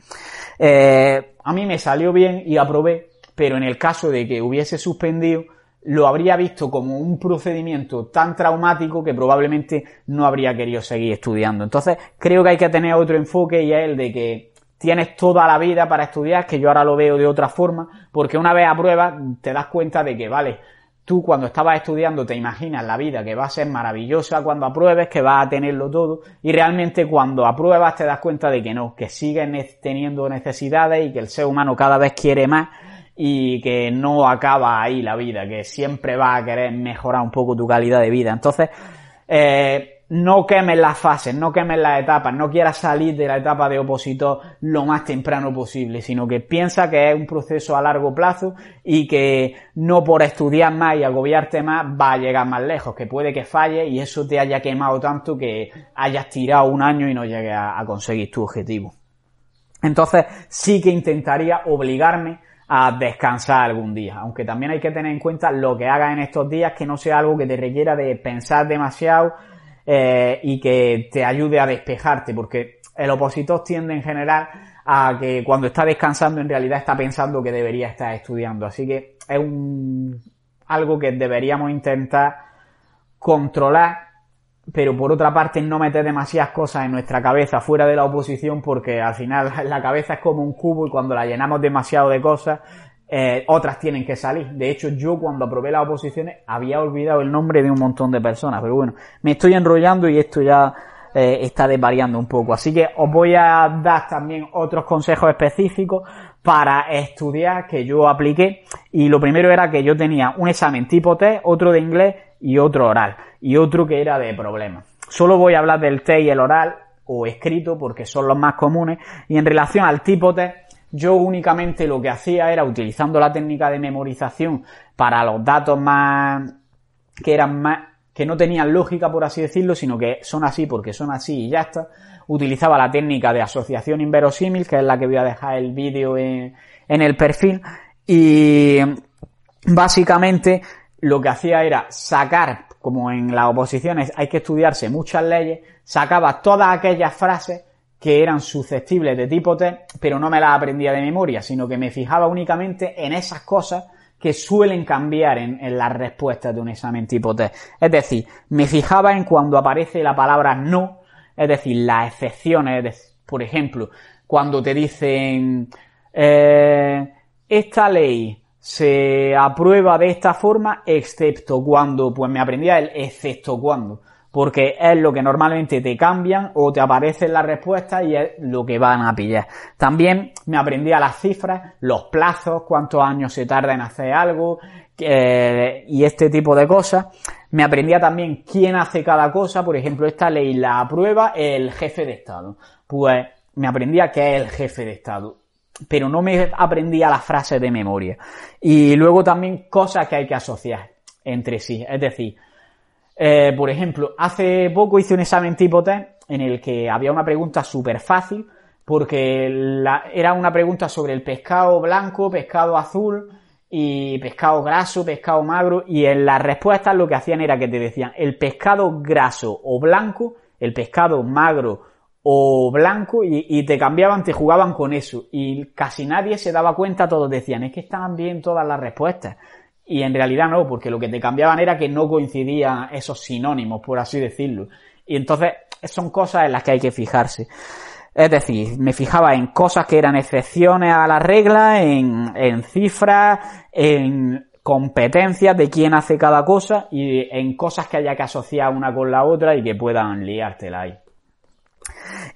eh, a mí me salió bien y aprobé, pero en el caso de que hubiese suspendido, lo habría visto como un procedimiento tan traumático que probablemente no habría querido seguir estudiando. Entonces, creo que hay que tener otro enfoque y es el de que tienes toda la vida para estudiar, que yo ahora lo veo de otra forma, porque una vez apruebas te das cuenta de que, vale, tú cuando estabas estudiando te imaginas la vida que va a ser maravillosa cuando apruebes, que vas a tenerlo todo, y realmente cuando apruebas te das cuenta de que no, que sigues teniendo necesidades y que el ser humano cada vez quiere más y que no acaba ahí la vida, que siempre va a querer mejorar un poco tu calidad de vida. Entonces, eh, no quemes las fases, no quemes las etapas, no quieras salir de la etapa de opositor lo más temprano posible, sino que piensa que es un proceso a largo plazo y que no por estudiar más y agobiarte más va a llegar más lejos, que puede que falle y eso te haya quemado tanto que hayas tirado un año y no llegues a, a conseguir tu objetivo. Entonces sí que intentaría obligarme a descansar algún día. Aunque también hay que tener en cuenta lo que hagas en estos días, que no sea algo que te requiera de pensar demasiado eh, y que te ayude a despejarte, porque el opositor tiende en general a que cuando está descansando en realidad está pensando que debería estar estudiando. Así que es un, algo que deberíamos intentar controlar pero por otra parte no meter demasiadas cosas en nuestra cabeza fuera de la oposición porque al final la cabeza es como un cubo y cuando la llenamos demasiado de cosas eh, otras tienen que salir. De hecho yo cuando aprobé las oposiciones había olvidado el nombre de un montón de personas, pero bueno, me estoy enrollando y esto ya eh, está desvariando un poco. Así que os voy a dar también otros consejos específicos para estudiar que yo apliqué y lo primero era que yo tenía un examen tipo test, otro de inglés y otro oral y otro que era de problemas. Solo voy a hablar del test y el oral o escrito porque son los más comunes y en relación al tipo test yo únicamente lo que hacía era utilizando la técnica de memorización para los datos más que eran más que no tenían lógica por así decirlo, sino que son así porque son así y ya está. Utilizaba la técnica de asociación inverosímil, que es la que voy a dejar el vídeo en, en el perfil y básicamente lo que hacía era sacar, como en las oposiciones hay que estudiarse muchas leyes, sacaba todas aquellas frases que eran susceptibles de tipo T, pero no me las aprendía de memoria, sino que me fijaba únicamente en esas cosas que suelen cambiar en, las respuestas de un examen tipo T. Es decir, me fijaba en cuando aparece la palabra no, es decir, las excepciones, por ejemplo, cuando te dicen eh, esta ley se aprueba de esta forma, excepto cuando, pues me aprendía el excepto cuando, porque es lo que normalmente te cambian o te aparecen las respuestas y es lo que van a pillar. También me aprendía las cifras, los plazos, cuántos años se tarda en hacer algo y este tipo de cosas. Me aprendía también quién hace cada cosa, por ejemplo, esta ley la aprueba el jefe de Estado. Pues me aprendía que es el jefe de Estado, pero no me aprendía las frases de memoria. Y luego también cosas que hay que asociar entre sí. Es decir, eh, por ejemplo, hace poco hice un examen tipo test en el que había una pregunta súper fácil porque era una pregunta sobre el pescado blanco, pescado azul y pescado graso, pescado magro y en las respuestas lo que hacían era que te decían el pescado graso o blanco, el pescado magro o blanco y, te cambiaban, te jugaban con eso y casi nadie se daba cuenta, todos decían es que estaban bien todas las respuestas y en realidad no, porque lo que te cambiaban era que no coincidían esos sinónimos, por así decirlo. Y entonces son cosas en las que hay que fijarse. Es decir, me fijaba en cosas que eran excepciones a la regla, en, cifras, en competencias de quién hace cada cosa y en cosas que haya que asociar una con la otra y que puedan liártela ahí.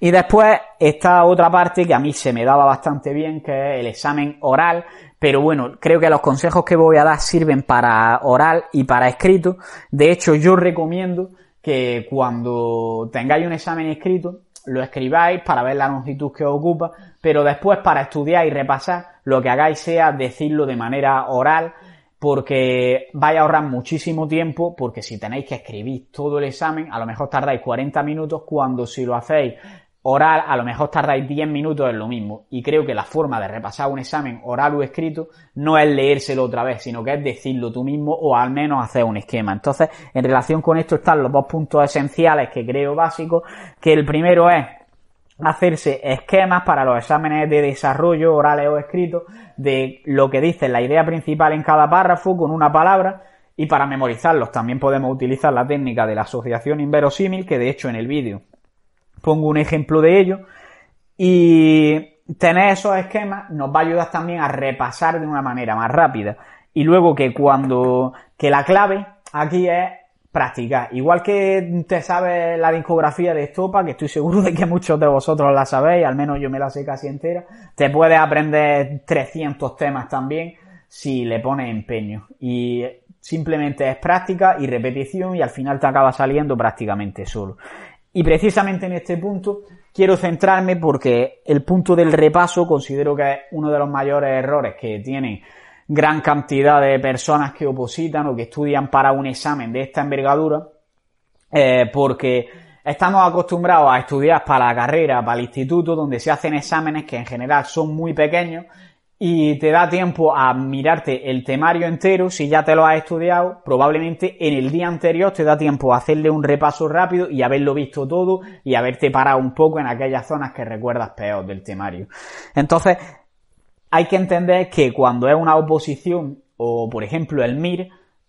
Y después está otra parte que a mí se me daba bastante bien, que es el examen oral, pero bueno, creo que los consejos que voy a dar sirven para oral y para escrito. De hecho, yo recomiendo que cuando tengáis un examen escrito, lo escribáis para ver la longitud que os ocupa, pero después para estudiar y repasar, lo que hagáis sea decirlo de manera oral, porque vais a ahorrar muchísimo tiempo, porque si tenéis que escribir todo el examen, a lo mejor tardáis 40 minutos, cuando si lo hacéis oral, a lo mejor tardáis 10 minutos en lo mismo. Y creo que la forma de repasar un examen oral o escrito no es leérselo otra vez, sino que es decirlo tú mismo o al menos hacer un esquema. Entonces, en relación con esto están los dos puntos esenciales que creo básicos, que el primero es hacerse esquemas para los exámenes de desarrollo orales o escritos de lo que dice la idea principal en cada párrafo con una palabra y para memorizarlos también podemos utilizar la técnica de la asociación inverosímil que de hecho en el vídeo pongo un ejemplo de ello. Y tener esos esquemas nos va a ayudar también a repasar de una manera más rápida. Y luego que cuando, que la clave aquí es practicar. Igual que te sabes la discografía de Estopa, que estoy seguro de que muchos de vosotros la sabéis, al menos yo me la sé casi entera, te puedes aprender 300 temas también si le pones empeño. Y simplemente es práctica y repetición y al final te acaba saliendo prácticamente solo. Y precisamente en este punto quiero centrarme porque el punto del repaso considero que es uno de los mayores errores que tienen gran cantidad de personas que opositan o que estudian para un examen de esta envergadura, eh, porque estamos acostumbrados a estudiar para la carrera, para el instituto, donde se hacen exámenes que en general son muy pequeños y te da tiempo a mirarte el temario entero si ya te lo has estudiado. Probablemente en el día anterior te da tiempo a hacerle un repaso rápido y haberlo visto todo y haberte parado un poco en aquellas zonas que recuerdas peor del temario. Entonces, hay que entender que cuando es una oposición o, por ejemplo, el MIR,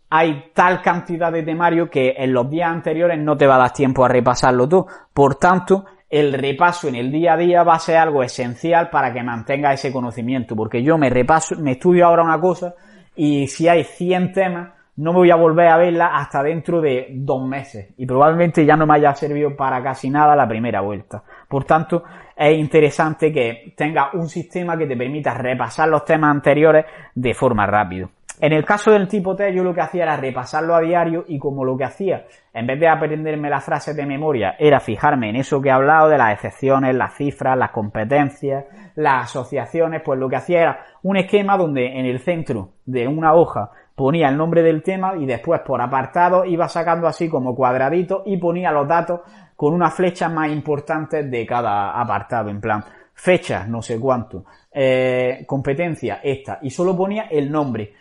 hay tal cantidad de temario que en los días anteriores no te va a dar tiempo a repasarlo todo. Por tanto, el repaso en el día a día va a ser algo esencial para que mantenga ese conocimiento, porque yo me repaso, me estudio ahora una cosa y si hay 100 temas, no me voy a volver a verla hasta dentro de dos meses y probablemente ya no me haya servido para casi nada la primera vuelta. Por tanto, es interesante que tenga un sistema que te permita repasar los temas anteriores de forma rápida. En el caso del tipo T, yo lo que hacía era repasarlo a diario y como lo que hacía, en vez de aprenderme las frases de memoria, era fijarme en eso que he hablado de las excepciones, las cifras, las competencias, las asociaciones, pues lo que hacía era un esquema donde en el centro de una hoja ponía el nombre del tema y después por apartado iba sacando así como cuadraditos y ponía los datos con unas flechas más importantes de cada apartado, en plan fechas, no sé cuánto, eh, competencia, esta, y solo ponía el nombre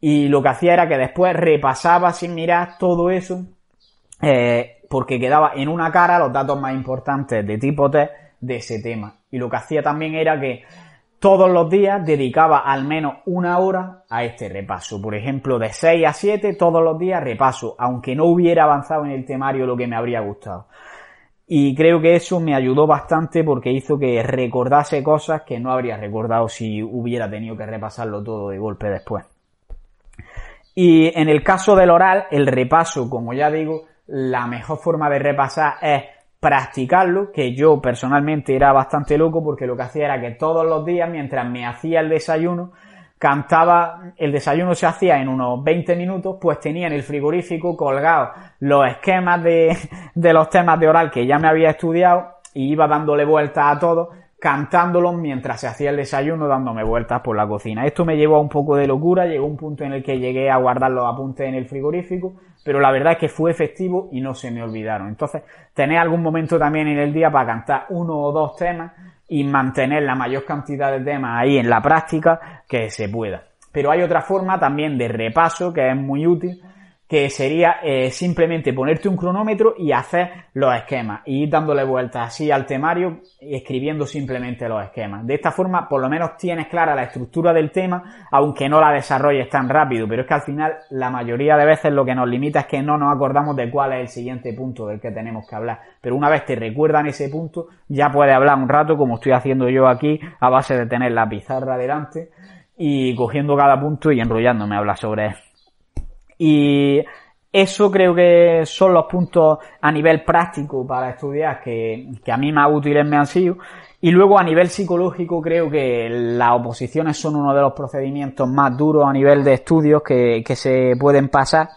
y lo que hacía era que después repasaba sin mirar todo eso, eh, porque quedaba en una cara los datos más importantes de tipo T de ese tema. Y lo que hacía también era que todos los días dedicaba al menos una hora a este repaso. Por ejemplo, de 6 a 7 todos los días repaso, aunque no hubiera avanzado en el temario lo que me habría gustado. Y creo que eso me ayudó bastante porque hizo que recordase cosas que no habría recordado si hubiera tenido que repasarlo todo de golpe después. Y en el caso del oral, el repaso, como ya digo, la mejor forma de repasar es practicarlo, que yo personalmente era bastante loco porque lo que hacía era que todos los días, mientras me hacía el desayuno, cantaba, el desayuno se hacía en unos 20 minutos, pues tenía en el frigorífico colgados los esquemas de, de los temas de oral que ya me había estudiado y iba dándole vueltas a todo, cantándolos mientras se hacía el desayuno, dándome vueltas por la cocina. Esto me llevó a un poco de locura, llegó un punto en el que llegué a guardar los apuntes en el frigorífico, pero la verdad es que fue efectivo y no se me olvidaron. Entonces, tener algún momento también en el día para cantar uno o dos temas y mantener la mayor cantidad de temas ahí en la práctica que se pueda. Pero hay otra forma también de repaso que es muy útil, que sería eh, simplemente ponerte un cronómetro y hacer los esquemas y ir dándole vueltas así al temario y escribiendo simplemente los esquemas. De esta forma, por lo menos tienes clara la estructura del tema, aunque no la desarrolles tan rápido, pero es que al final la mayoría de veces lo que nos limita es que no nos acordamos de cuál es el siguiente punto del que tenemos que hablar. Pero una vez te recuerdan ese punto, ya puedes hablar un rato como estoy haciendo yo aquí a base de tener la pizarra delante y cogiendo cada punto y enrollándome a hablar sobre él. Y eso creo que son los puntos a nivel práctico para estudiar que, a mí más útiles me han sido. Y luego a nivel psicológico creo que las oposiciones son uno de los procedimientos más duros a nivel de estudios que, que se pueden pasar.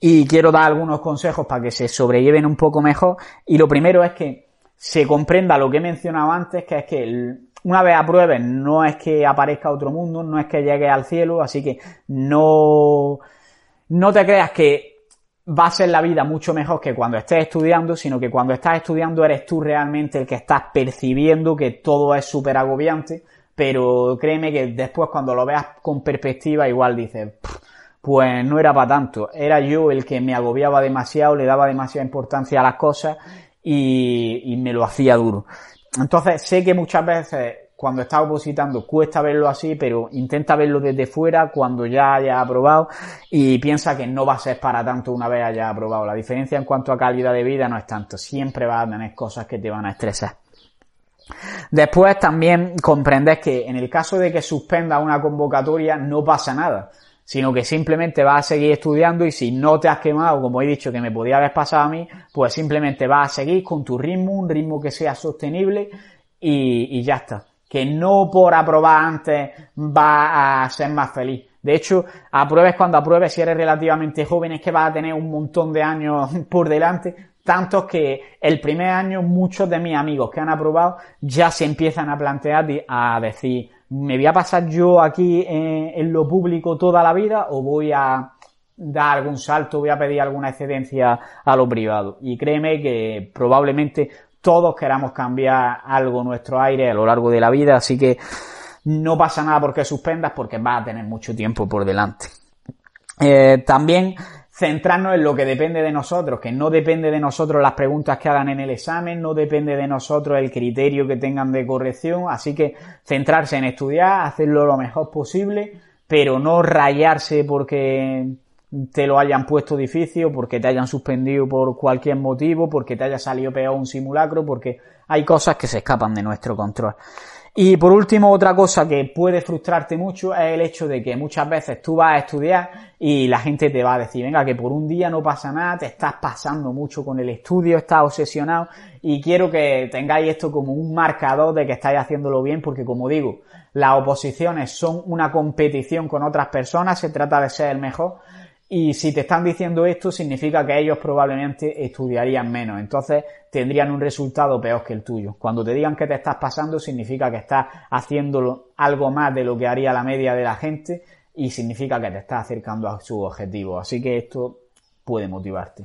Y quiero dar algunos consejos para que se sobrelleven un poco mejor. Y lo primero es que se comprenda lo que he mencionado antes, que es que una vez apruebes no es que aparezca otro mundo, no es que llegue al cielo, así que no, no te creas que va a ser la vida mucho mejor que cuando estés estudiando, sino que cuando estás estudiando eres tú realmente el que estás percibiendo que todo es súper agobiante, pero créeme que después cuando lo veas con perspectiva igual dices, pues no era para tanto, era yo el que me agobiaba demasiado, le daba demasiada importancia a las cosas y, y me lo hacía duro. Entonces sé que muchas veces cuando estás opositando cuesta verlo así, pero intenta verlo desde fuera cuando ya haya aprobado y piensa que no va a ser para tanto una vez haya aprobado. La diferencia en cuanto a calidad de vida no es tanto, siempre vas a tener cosas que te van a estresar. Después también comprendes que en el caso de que suspenda una convocatoria no pasa nada, sino que simplemente vas a seguir estudiando y si no te has quemado, como he dicho que me podía haber pasado a mí, pues simplemente vas a seguir con tu ritmo, un ritmo que sea sostenible y ya está que no por aprobar antes va a ser más feliz. De hecho, apruebes cuando apruebes, si eres relativamente joven, es que vas a tener un montón de años por delante, tantos que el primer año muchos de mis amigos que han aprobado ya se empiezan a plantear a decir, ¿me voy a pasar yo aquí en, en lo público toda la vida o voy a dar algún salto, voy a pedir alguna excedencia a lo privado? Y créeme que probablemente todos queramos cambiar algo nuestro aire a lo largo de la vida, así que no pasa nada porque suspendas porque vas a tener mucho tiempo por delante. Eh, también centrarnos en lo que depende de nosotros, que no depende de nosotros las preguntas que hagan en el examen, no depende de nosotros el criterio que tengan de corrección, así que centrarse en estudiar, hacerlo lo mejor posible, pero no rayarse porque te lo hayan puesto difícil, porque te hayan suspendido por cualquier motivo, porque te haya salido peor un simulacro, porque hay cosas que se escapan de nuestro control. Y por último, otra cosa que puede frustrarte mucho es el hecho de que muchas veces tú vas a estudiar y la gente te va a decir, venga, que por un día no pasa nada, te estás pasando mucho con el estudio, estás obsesionado y quiero que tengáis esto como un marcador de que estáis haciéndolo bien porque como digo, las oposiciones son una competición con otras personas, se trata de ser el mejor y si te están diciendo esto, significa que ellos probablemente estudiarían menos. Entonces tendrían un resultado peor que el tuyo. Cuando te digan que te estás pasando, significa que estás haciéndolo algo más de lo que haría la media de la gente y significa que te estás acercando a su objetivo. Así que esto puede motivarte.